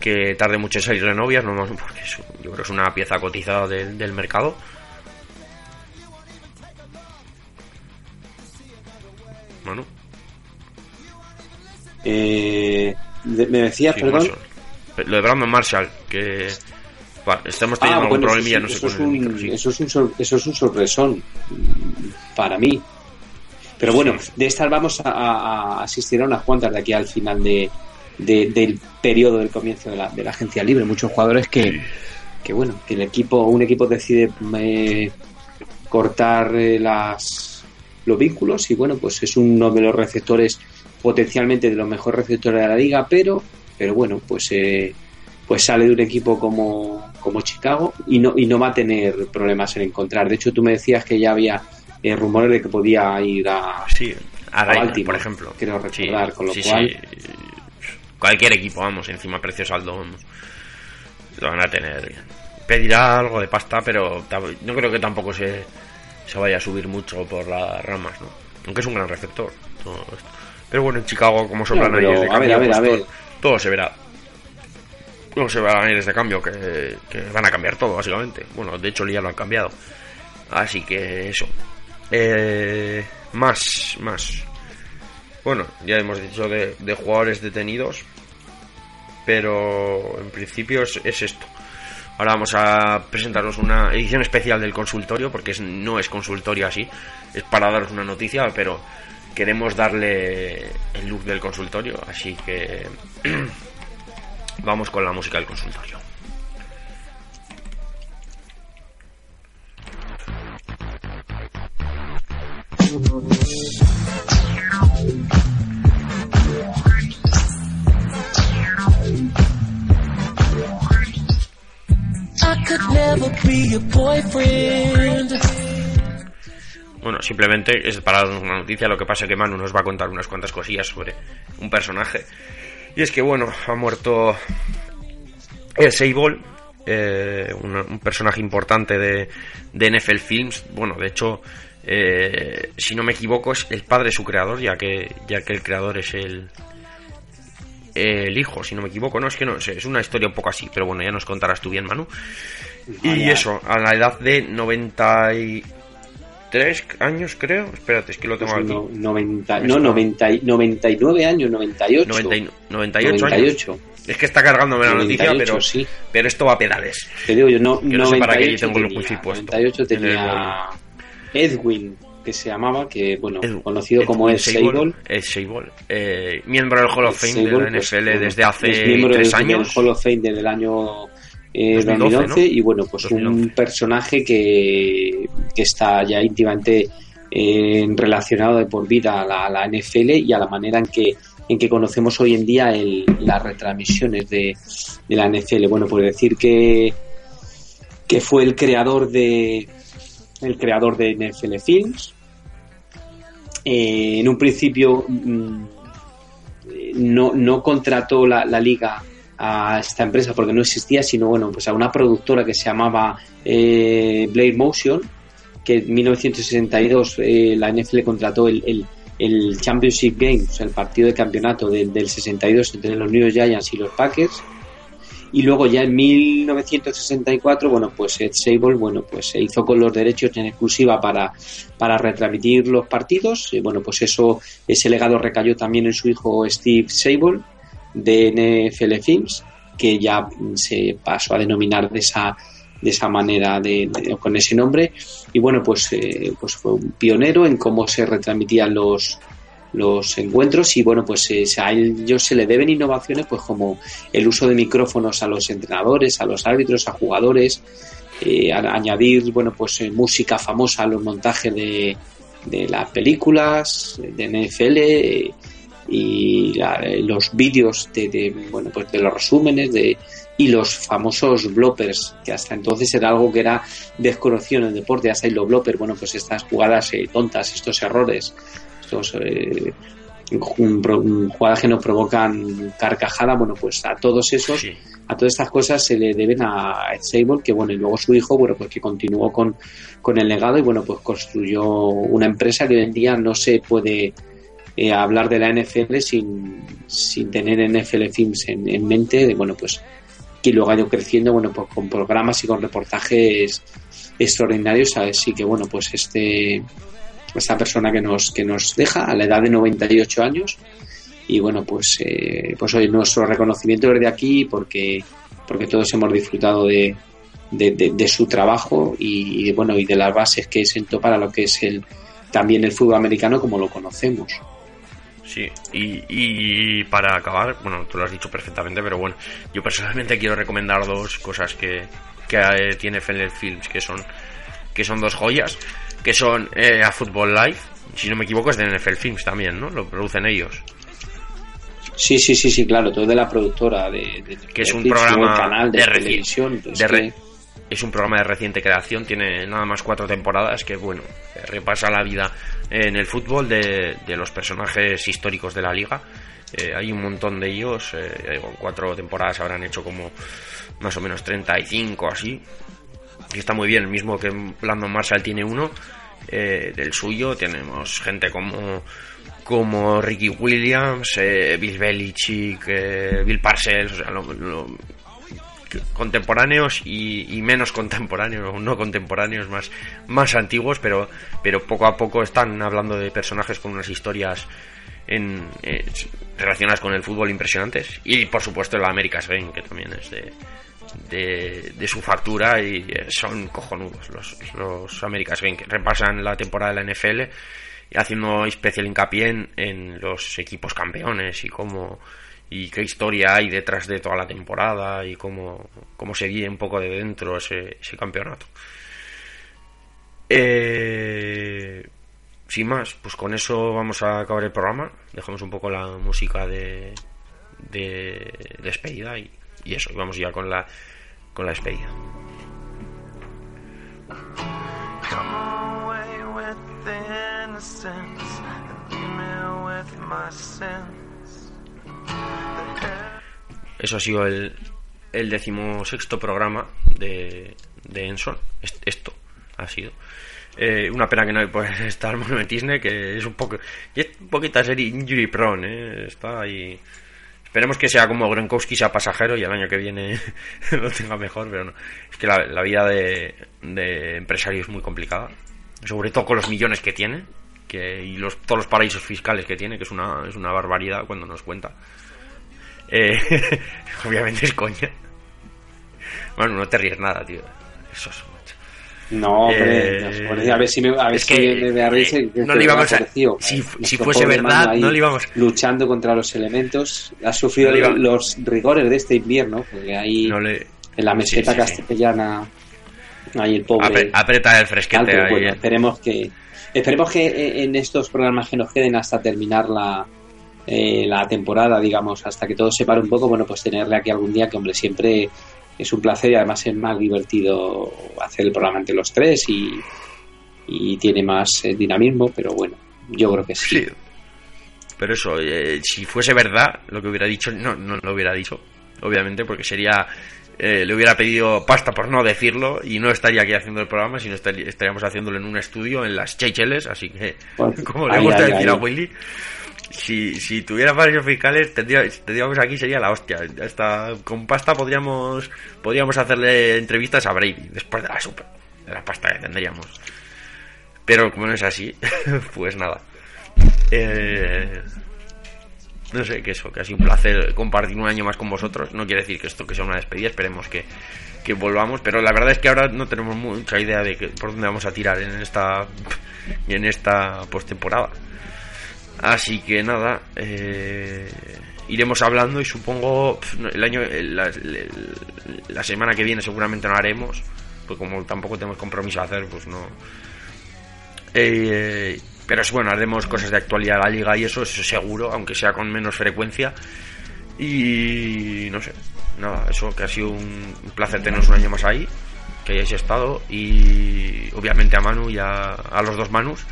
Speaker 1: que tarde mucho en salir de novias, no, porque es, yo creo que es una pieza cotizada del, del mercado. Manu.
Speaker 2: Eh, de- me decías,
Speaker 1: Sí,
Speaker 2: perdón.
Speaker 1: Marshall. Lo de Brandon Marshall, que estamos teniendo
Speaker 2: Ah,
Speaker 1: algún
Speaker 2: bueno,
Speaker 1: problemilla,
Speaker 2: eso,
Speaker 1: no sé
Speaker 2: eso es un,
Speaker 1: sí.
Speaker 2: eso, es un eso es un sorpresón para mí. Pero bueno, de estas vamos a, a- a asistir a unas cuantas de aquí al final de, de- del periodo del comienzo de la, de la agencia libre. Muchos jugadores que, que bueno, que el equipo, un equipo decide eh, cortar eh, las, los vínculos y bueno, pues es uno de los receptores potencialmente de los mejores receptores de la liga, pero, pero bueno, pues eh, pues sale de un equipo como, como Chicago y no, y no va a tener problemas en encontrar. De hecho, tú me decías que ya había eh, rumores de que podía ir a,
Speaker 1: Sí, a
Speaker 2: Baltimore,
Speaker 1: por ejemplo.
Speaker 2: quiero recordar,
Speaker 1: Sí,
Speaker 2: con lo
Speaker 1: sí,
Speaker 2: cual-.
Speaker 1: Cualquier equipo, vamos, encima precio saldo, vamos. Lo van a tener. Pedirá algo de pasta, pero no creo que tampoco se, se vaya a subir mucho por las ramas, ¿no? Aunque es un gran receptor. todo esto. Pero bueno, en Chicago, como soplan
Speaker 2: No, pero,
Speaker 1: de
Speaker 2: a ver,
Speaker 1: cambio,
Speaker 2: a ver,
Speaker 1: pues
Speaker 2: a ver.
Speaker 1: todo se verá. Todo se verá aires de cambio que, que van a cambiar todo, básicamente. Bueno, de hecho ya lo han cambiado. Así que eso. Eh, más, más. Bueno, ya hemos dicho de, de jugadores detenidos. Pero en principio es, es esto. Ahora vamos a presentaros una edición especial del consultorio, porque es- no es consultorio así, es para daros una noticia, pero queremos darle el look del consultorio, así que vamos con la música del consultorio. Bueno, simplemente es para darnos una noticia. Lo que pasa es que Manu nos va a contar unas cuantas cosillas sobre un personaje. Y es que, bueno, ha muerto el Sable, eh, un, un personaje importante de, de NFL Films. Bueno, de hecho, eh, si no me equivoco, es el padre de su creador, ya que, ya que el creador es el, el hijo, si no me equivoco. No, es que no es una historia un poco así, pero bueno, ya nos contarás tú bien, Manu. Y
Speaker 2: Vaya.
Speaker 1: eso, a la edad de 93 años, creo. Espérate, es que lo tengo
Speaker 2: Pues
Speaker 1: aquí.
Speaker 2: no, 90,
Speaker 1: Me
Speaker 2: no,
Speaker 1: suena.
Speaker 2: 90, y- 99 años, 98.
Speaker 1: 90 y- 98,
Speaker 2: 98.
Speaker 1: años. Es que está cargándome la noticia,
Speaker 2: 98,
Speaker 1: pero,
Speaker 2: sí.
Speaker 1: pero esto va a pedales.
Speaker 2: Te digo yo, no,
Speaker 1: Que no sé para qué
Speaker 2: 98
Speaker 1: tengo
Speaker 2: tenía,
Speaker 1: puesto
Speaker 2: 98
Speaker 1: en el
Speaker 2: tenía Edwin, que se llamaba, que bueno,
Speaker 1: Edu-
Speaker 2: conocido como
Speaker 1: Edwin
Speaker 2: Ed Sable.
Speaker 1: Ed Sable, eh, miembro del Hall of Fame de
Speaker 2: Sable,
Speaker 1: la
Speaker 2: pues,
Speaker 1: NFL
Speaker 2: bueno,
Speaker 1: desde hace
Speaker 2: es miembro
Speaker 1: tres
Speaker 2: del- del
Speaker 1: años.
Speaker 2: Hall of Fame desde el año eh,
Speaker 1: 2012,
Speaker 2: 2011,
Speaker 1: ¿no?
Speaker 2: y bueno, pues
Speaker 1: 2011.
Speaker 2: un personaje que, que está ya íntimamente eh, relacionado de por vida a la, NFL y a la manera en que en que conocemos hoy en día las retransmisiones de, la NFL. Bueno, pues decir que que fue el creador de el creador de NFL Films. Eh, en un principio mm, no, no contrató la, la liga a esta empresa porque no existía, sino bueno, pues a una productora que se llamaba eh, Blade Motion, que en 1962 eh, la NFL contrató el, el, el Championship Game, o sea, el partido de campeonato del, del 62 entre los New York Giants y los Packers. Y luego ya en 1964, bueno, pues Ed Sable, bueno, pues se hizo con los derechos en exclusiva para, para retransmitir los partidos. Bueno, pues eso, ese legado recayó también en su hijo Steve Sable de NFL Films, que ya se pasó a denominar de esa de esa manera de, con ese nombre. Y bueno pues eh, pues fue un pionero en cómo se retransmitían los los encuentros. Y bueno pues eh, a ellos se le deben innovaciones pues como el uso de micrófonos a los entrenadores a los árbitros a jugadores eh, añadir bueno pues eh, música famosa a los montajes de, de las películas de NFL eh, y la- los vídeos de, de, bueno pues de los resúmenes de y los famosos bloppers que hasta entonces era algo que era desconocido en el deporte hasta ahí los bloppers bueno pues estas jugadas eh, tontas estos errores estos eh, jugadas que nos provocan carcajada, bueno, pues a todos esos,
Speaker 1: Sí.
Speaker 2: a todas estas cosas se le deben a Ed Sable, que bueno, y luego su hijo, bueno, pues que continuó con, con el legado y bueno, pues construyó una empresa que hoy en día no se puede eh, hablar de la NFL sin, sin tener NFL Films en, en mente, de, bueno, pues que luego ha ido creciendo, bueno, pues con programas y con reportajes extraordinarios, así que bueno, pues este esta persona que nos que nos deja a la edad de 98 años y bueno, pues eh, pues hoy nuestro reconocimiento desde aquí porque porque todos hemos disfrutado de, de, su trabajo y, y, bueno y de las bases que sentó para lo que es el también el fútbol americano como lo conocemos.
Speaker 1: Sí, y, y para acabar, bueno, tú lo has dicho perfectamente, pero bueno, yo personalmente quiero recomendar dos cosas que, que eh, tiene Fenler Films, que son, que son dos joyas, que son eh, A Football Live, si no me equivoco es de NFL Films también, ¿no? Lo producen ellos.
Speaker 2: Sí, sí, sí, sí, claro, todo de la productora de, de
Speaker 1: Que es un
Speaker 2: Netflix,
Speaker 1: programa
Speaker 2: canal de, televisión. es
Speaker 1: de re-
Speaker 2: que-
Speaker 1: es un programa de reciente creación, tiene nada más cuatro temporadas que, bueno, repasa la vida en el fútbol de, de los personajes históricos de la liga. Eh, hay un montón de ellos, eh, cuatro temporadas habrán hecho como más o menos 35 así. Y está muy bien, el mismo que Landon Marshall tiene uno, eh, del suyo tenemos gente como como Ricky Williams, eh, Bill Belichick, eh, Bill Parcells, o sea, lo- lo- contemporáneos y, menos contemporáneos, no contemporáneos, más, más antiguos, pero, pero poco a poco están hablando de personajes con unas historias en, eh, relacionadas con el fútbol impresionantes. Y por supuesto el America's Game, que también es de, de, su factura y eh, son cojonudos los, los America's Game, que repasan la temporada de la NFL haciendo especial hincapié en, en los equipos campeones y cómo y qué historia hay detrás de toda la temporada y cómo, cómo se guía un poco de dentro ese, campeonato. Eh, sin más, pues con eso vamos a acabar el programa. Dejamos un poco la música de, de despedida y, y eso, y vamos ya con la, con la despedida.
Speaker 5: Come away with the innocence and leave me with my sins.
Speaker 1: Eso ha sido el, decimosexto programa de, de Enson. Est- Esto ha sido. Eh, una pena que no puede estar Monument Disney, que es un poco. Y es un poquito ser injury prone, ¿eh? Está ahí. Esperemos que sea como Gronkowski sea pasajero y el año que viene lo tenga mejor, pero no. Es que la, vida de, de empresario es muy complicada. Sobre todo con los millones que tiene que, y todos los paraísos fiscales que tiene, que es una, es una barbaridad cuando nos cuenta. Eh, obviamente es coña. Bueno, no te ríes nada, tío. Eso es, macho.
Speaker 2: No, hombre,
Speaker 1: Eh,
Speaker 2: a ver si me, a ver
Speaker 1: es
Speaker 2: si
Speaker 1: que,
Speaker 2: me, me arriesgo,
Speaker 1: eh, no le íbamos a-
Speaker 2: parecido.
Speaker 1: si- si fuese verdad, no le íbamos-
Speaker 2: luchando contra los elementos, ha sufrido
Speaker 1: No le iba-
Speaker 2: los rigores de este invierno, porque ahí
Speaker 1: No le,
Speaker 2: en la meseta
Speaker 1: Sí, sí, sí.
Speaker 2: castellana, ahí el pobre.
Speaker 1: apre- aprieta el fresquete
Speaker 2: Tal, pero
Speaker 1: ahí.
Speaker 2: bueno, esperemos que esperemos que en estos programas que nos queden hasta terminar la eh, la temporada, digamos, hasta que todo se pare un poco, bueno, pues tenerle aquí algún día que, hombre, siempre es un placer y además es más divertido hacer el programa entre los tres y, y tiene más eh, dinamismo, pero bueno, yo creo que sí.
Speaker 1: Sí. Pero eso, eh, si fuese verdad lo que hubiera dicho, no, no lo hubiera dicho, obviamente, porque sería. eh, le hubiera pedido pasta por no decirlo y no estaría aquí haciendo el programa, sino estaría- estaríamos haciéndolo en un estudio en las Seychelles, así que,
Speaker 2: Pues,
Speaker 1: como le gusta decir
Speaker 2: ahí.
Speaker 1: a Willy, si, si tuviera paraísos fiscales, tendría, tendríamos aquí, sería la hostia. Hasta con pasta podríamos, podríamos hacerle entrevistas a Brady después de la super, de la pasta que tendríamos. Pero como no es así, pues nada. Eh, no sé, que eso, que ha sido un placer compartir un año más con vosotros. No quiere decir que esto que sea una despedida, esperemos que, que volvamos. Pero la verdad es que ahora no tenemos mucha idea de que, por dónde vamos a tirar en esta, en esta postemporada. Así que nada, eh, iremos hablando y supongo el año, la, semana que viene seguramente no haremos, pues como tampoco tenemos compromiso a hacer, pues no. Eh, pero bueno, haremos cosas de actualidad de la liga y eso, eso seguro, aunque sea con menos frecuencia. Y no sé, nada, eso que ha sido un placer teneros un año más ahí, que hayáis estado y obviamente a Manu y a, a los dos Manus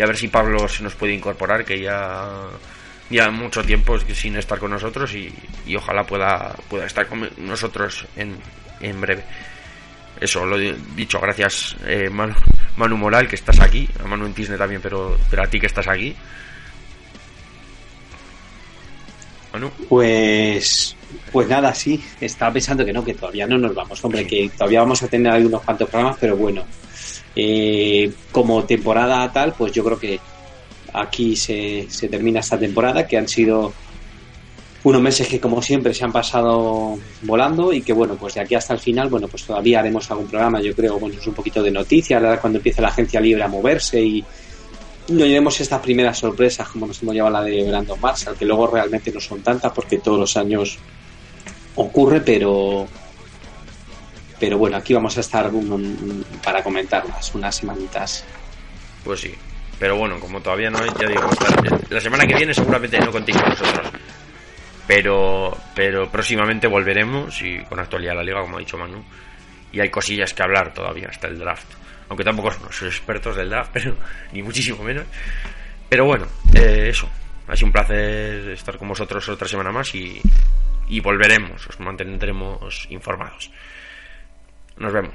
Speaker 1: y a ver si Pablo se nos puede incorporar, que ya ya mucho tiempo sin estar con nosotros y, y ojalá pueda, pueda estar con nosotros en, en breve. Eso, lo he dicho, gracias eh, Manu, Manu Moral que estás aquí, a Manu en Tisne también, pero, pero a ti que estás aquí. Manu,
Speaker 2: Pues, pues nada, sí. Estaba pensando que no, que todavía no nos vamos, hombre, que todavía vamos a tener ahí unos cuantos programas, pero bueno, eh, como temporada tal, pues yo creo que aquí se, se termina esta temporada, que han sido unos meses que como siempre se han pasado volando y que bueno, pues de aquí hasta el final, bueno, pues todavía haremos algún programa, yo creo, bueno, es un poquito de noticias, cuando empiece la agencia libre a moverse y nos llevemos estas primeras sorpresas como nos hemos llevado la de Brandon Marshall, que luego realmente no son tantas porque todos los años ocurre, pero pero bueno, aquí vamos a estar un- un- para comentarlas unas semanitas.
Speaker 1: pues sí. Pero bueno, como todavía no ya digo, la, semana que viene seguramente no contéis con nosotros. Pero, pero próximamente volveremos y con actualidad la liga, como ha dicho Manu. Y hay cosillas que hablar todavía hasta el draft. Aunque tampoco somos expertos del draft, pero ni muchísimo menos. Pero bueno, eh, eso. Ha sido un placer estar con vosotros otra semana más y, y volveremos. Os mantendremos informados. Nos vemos.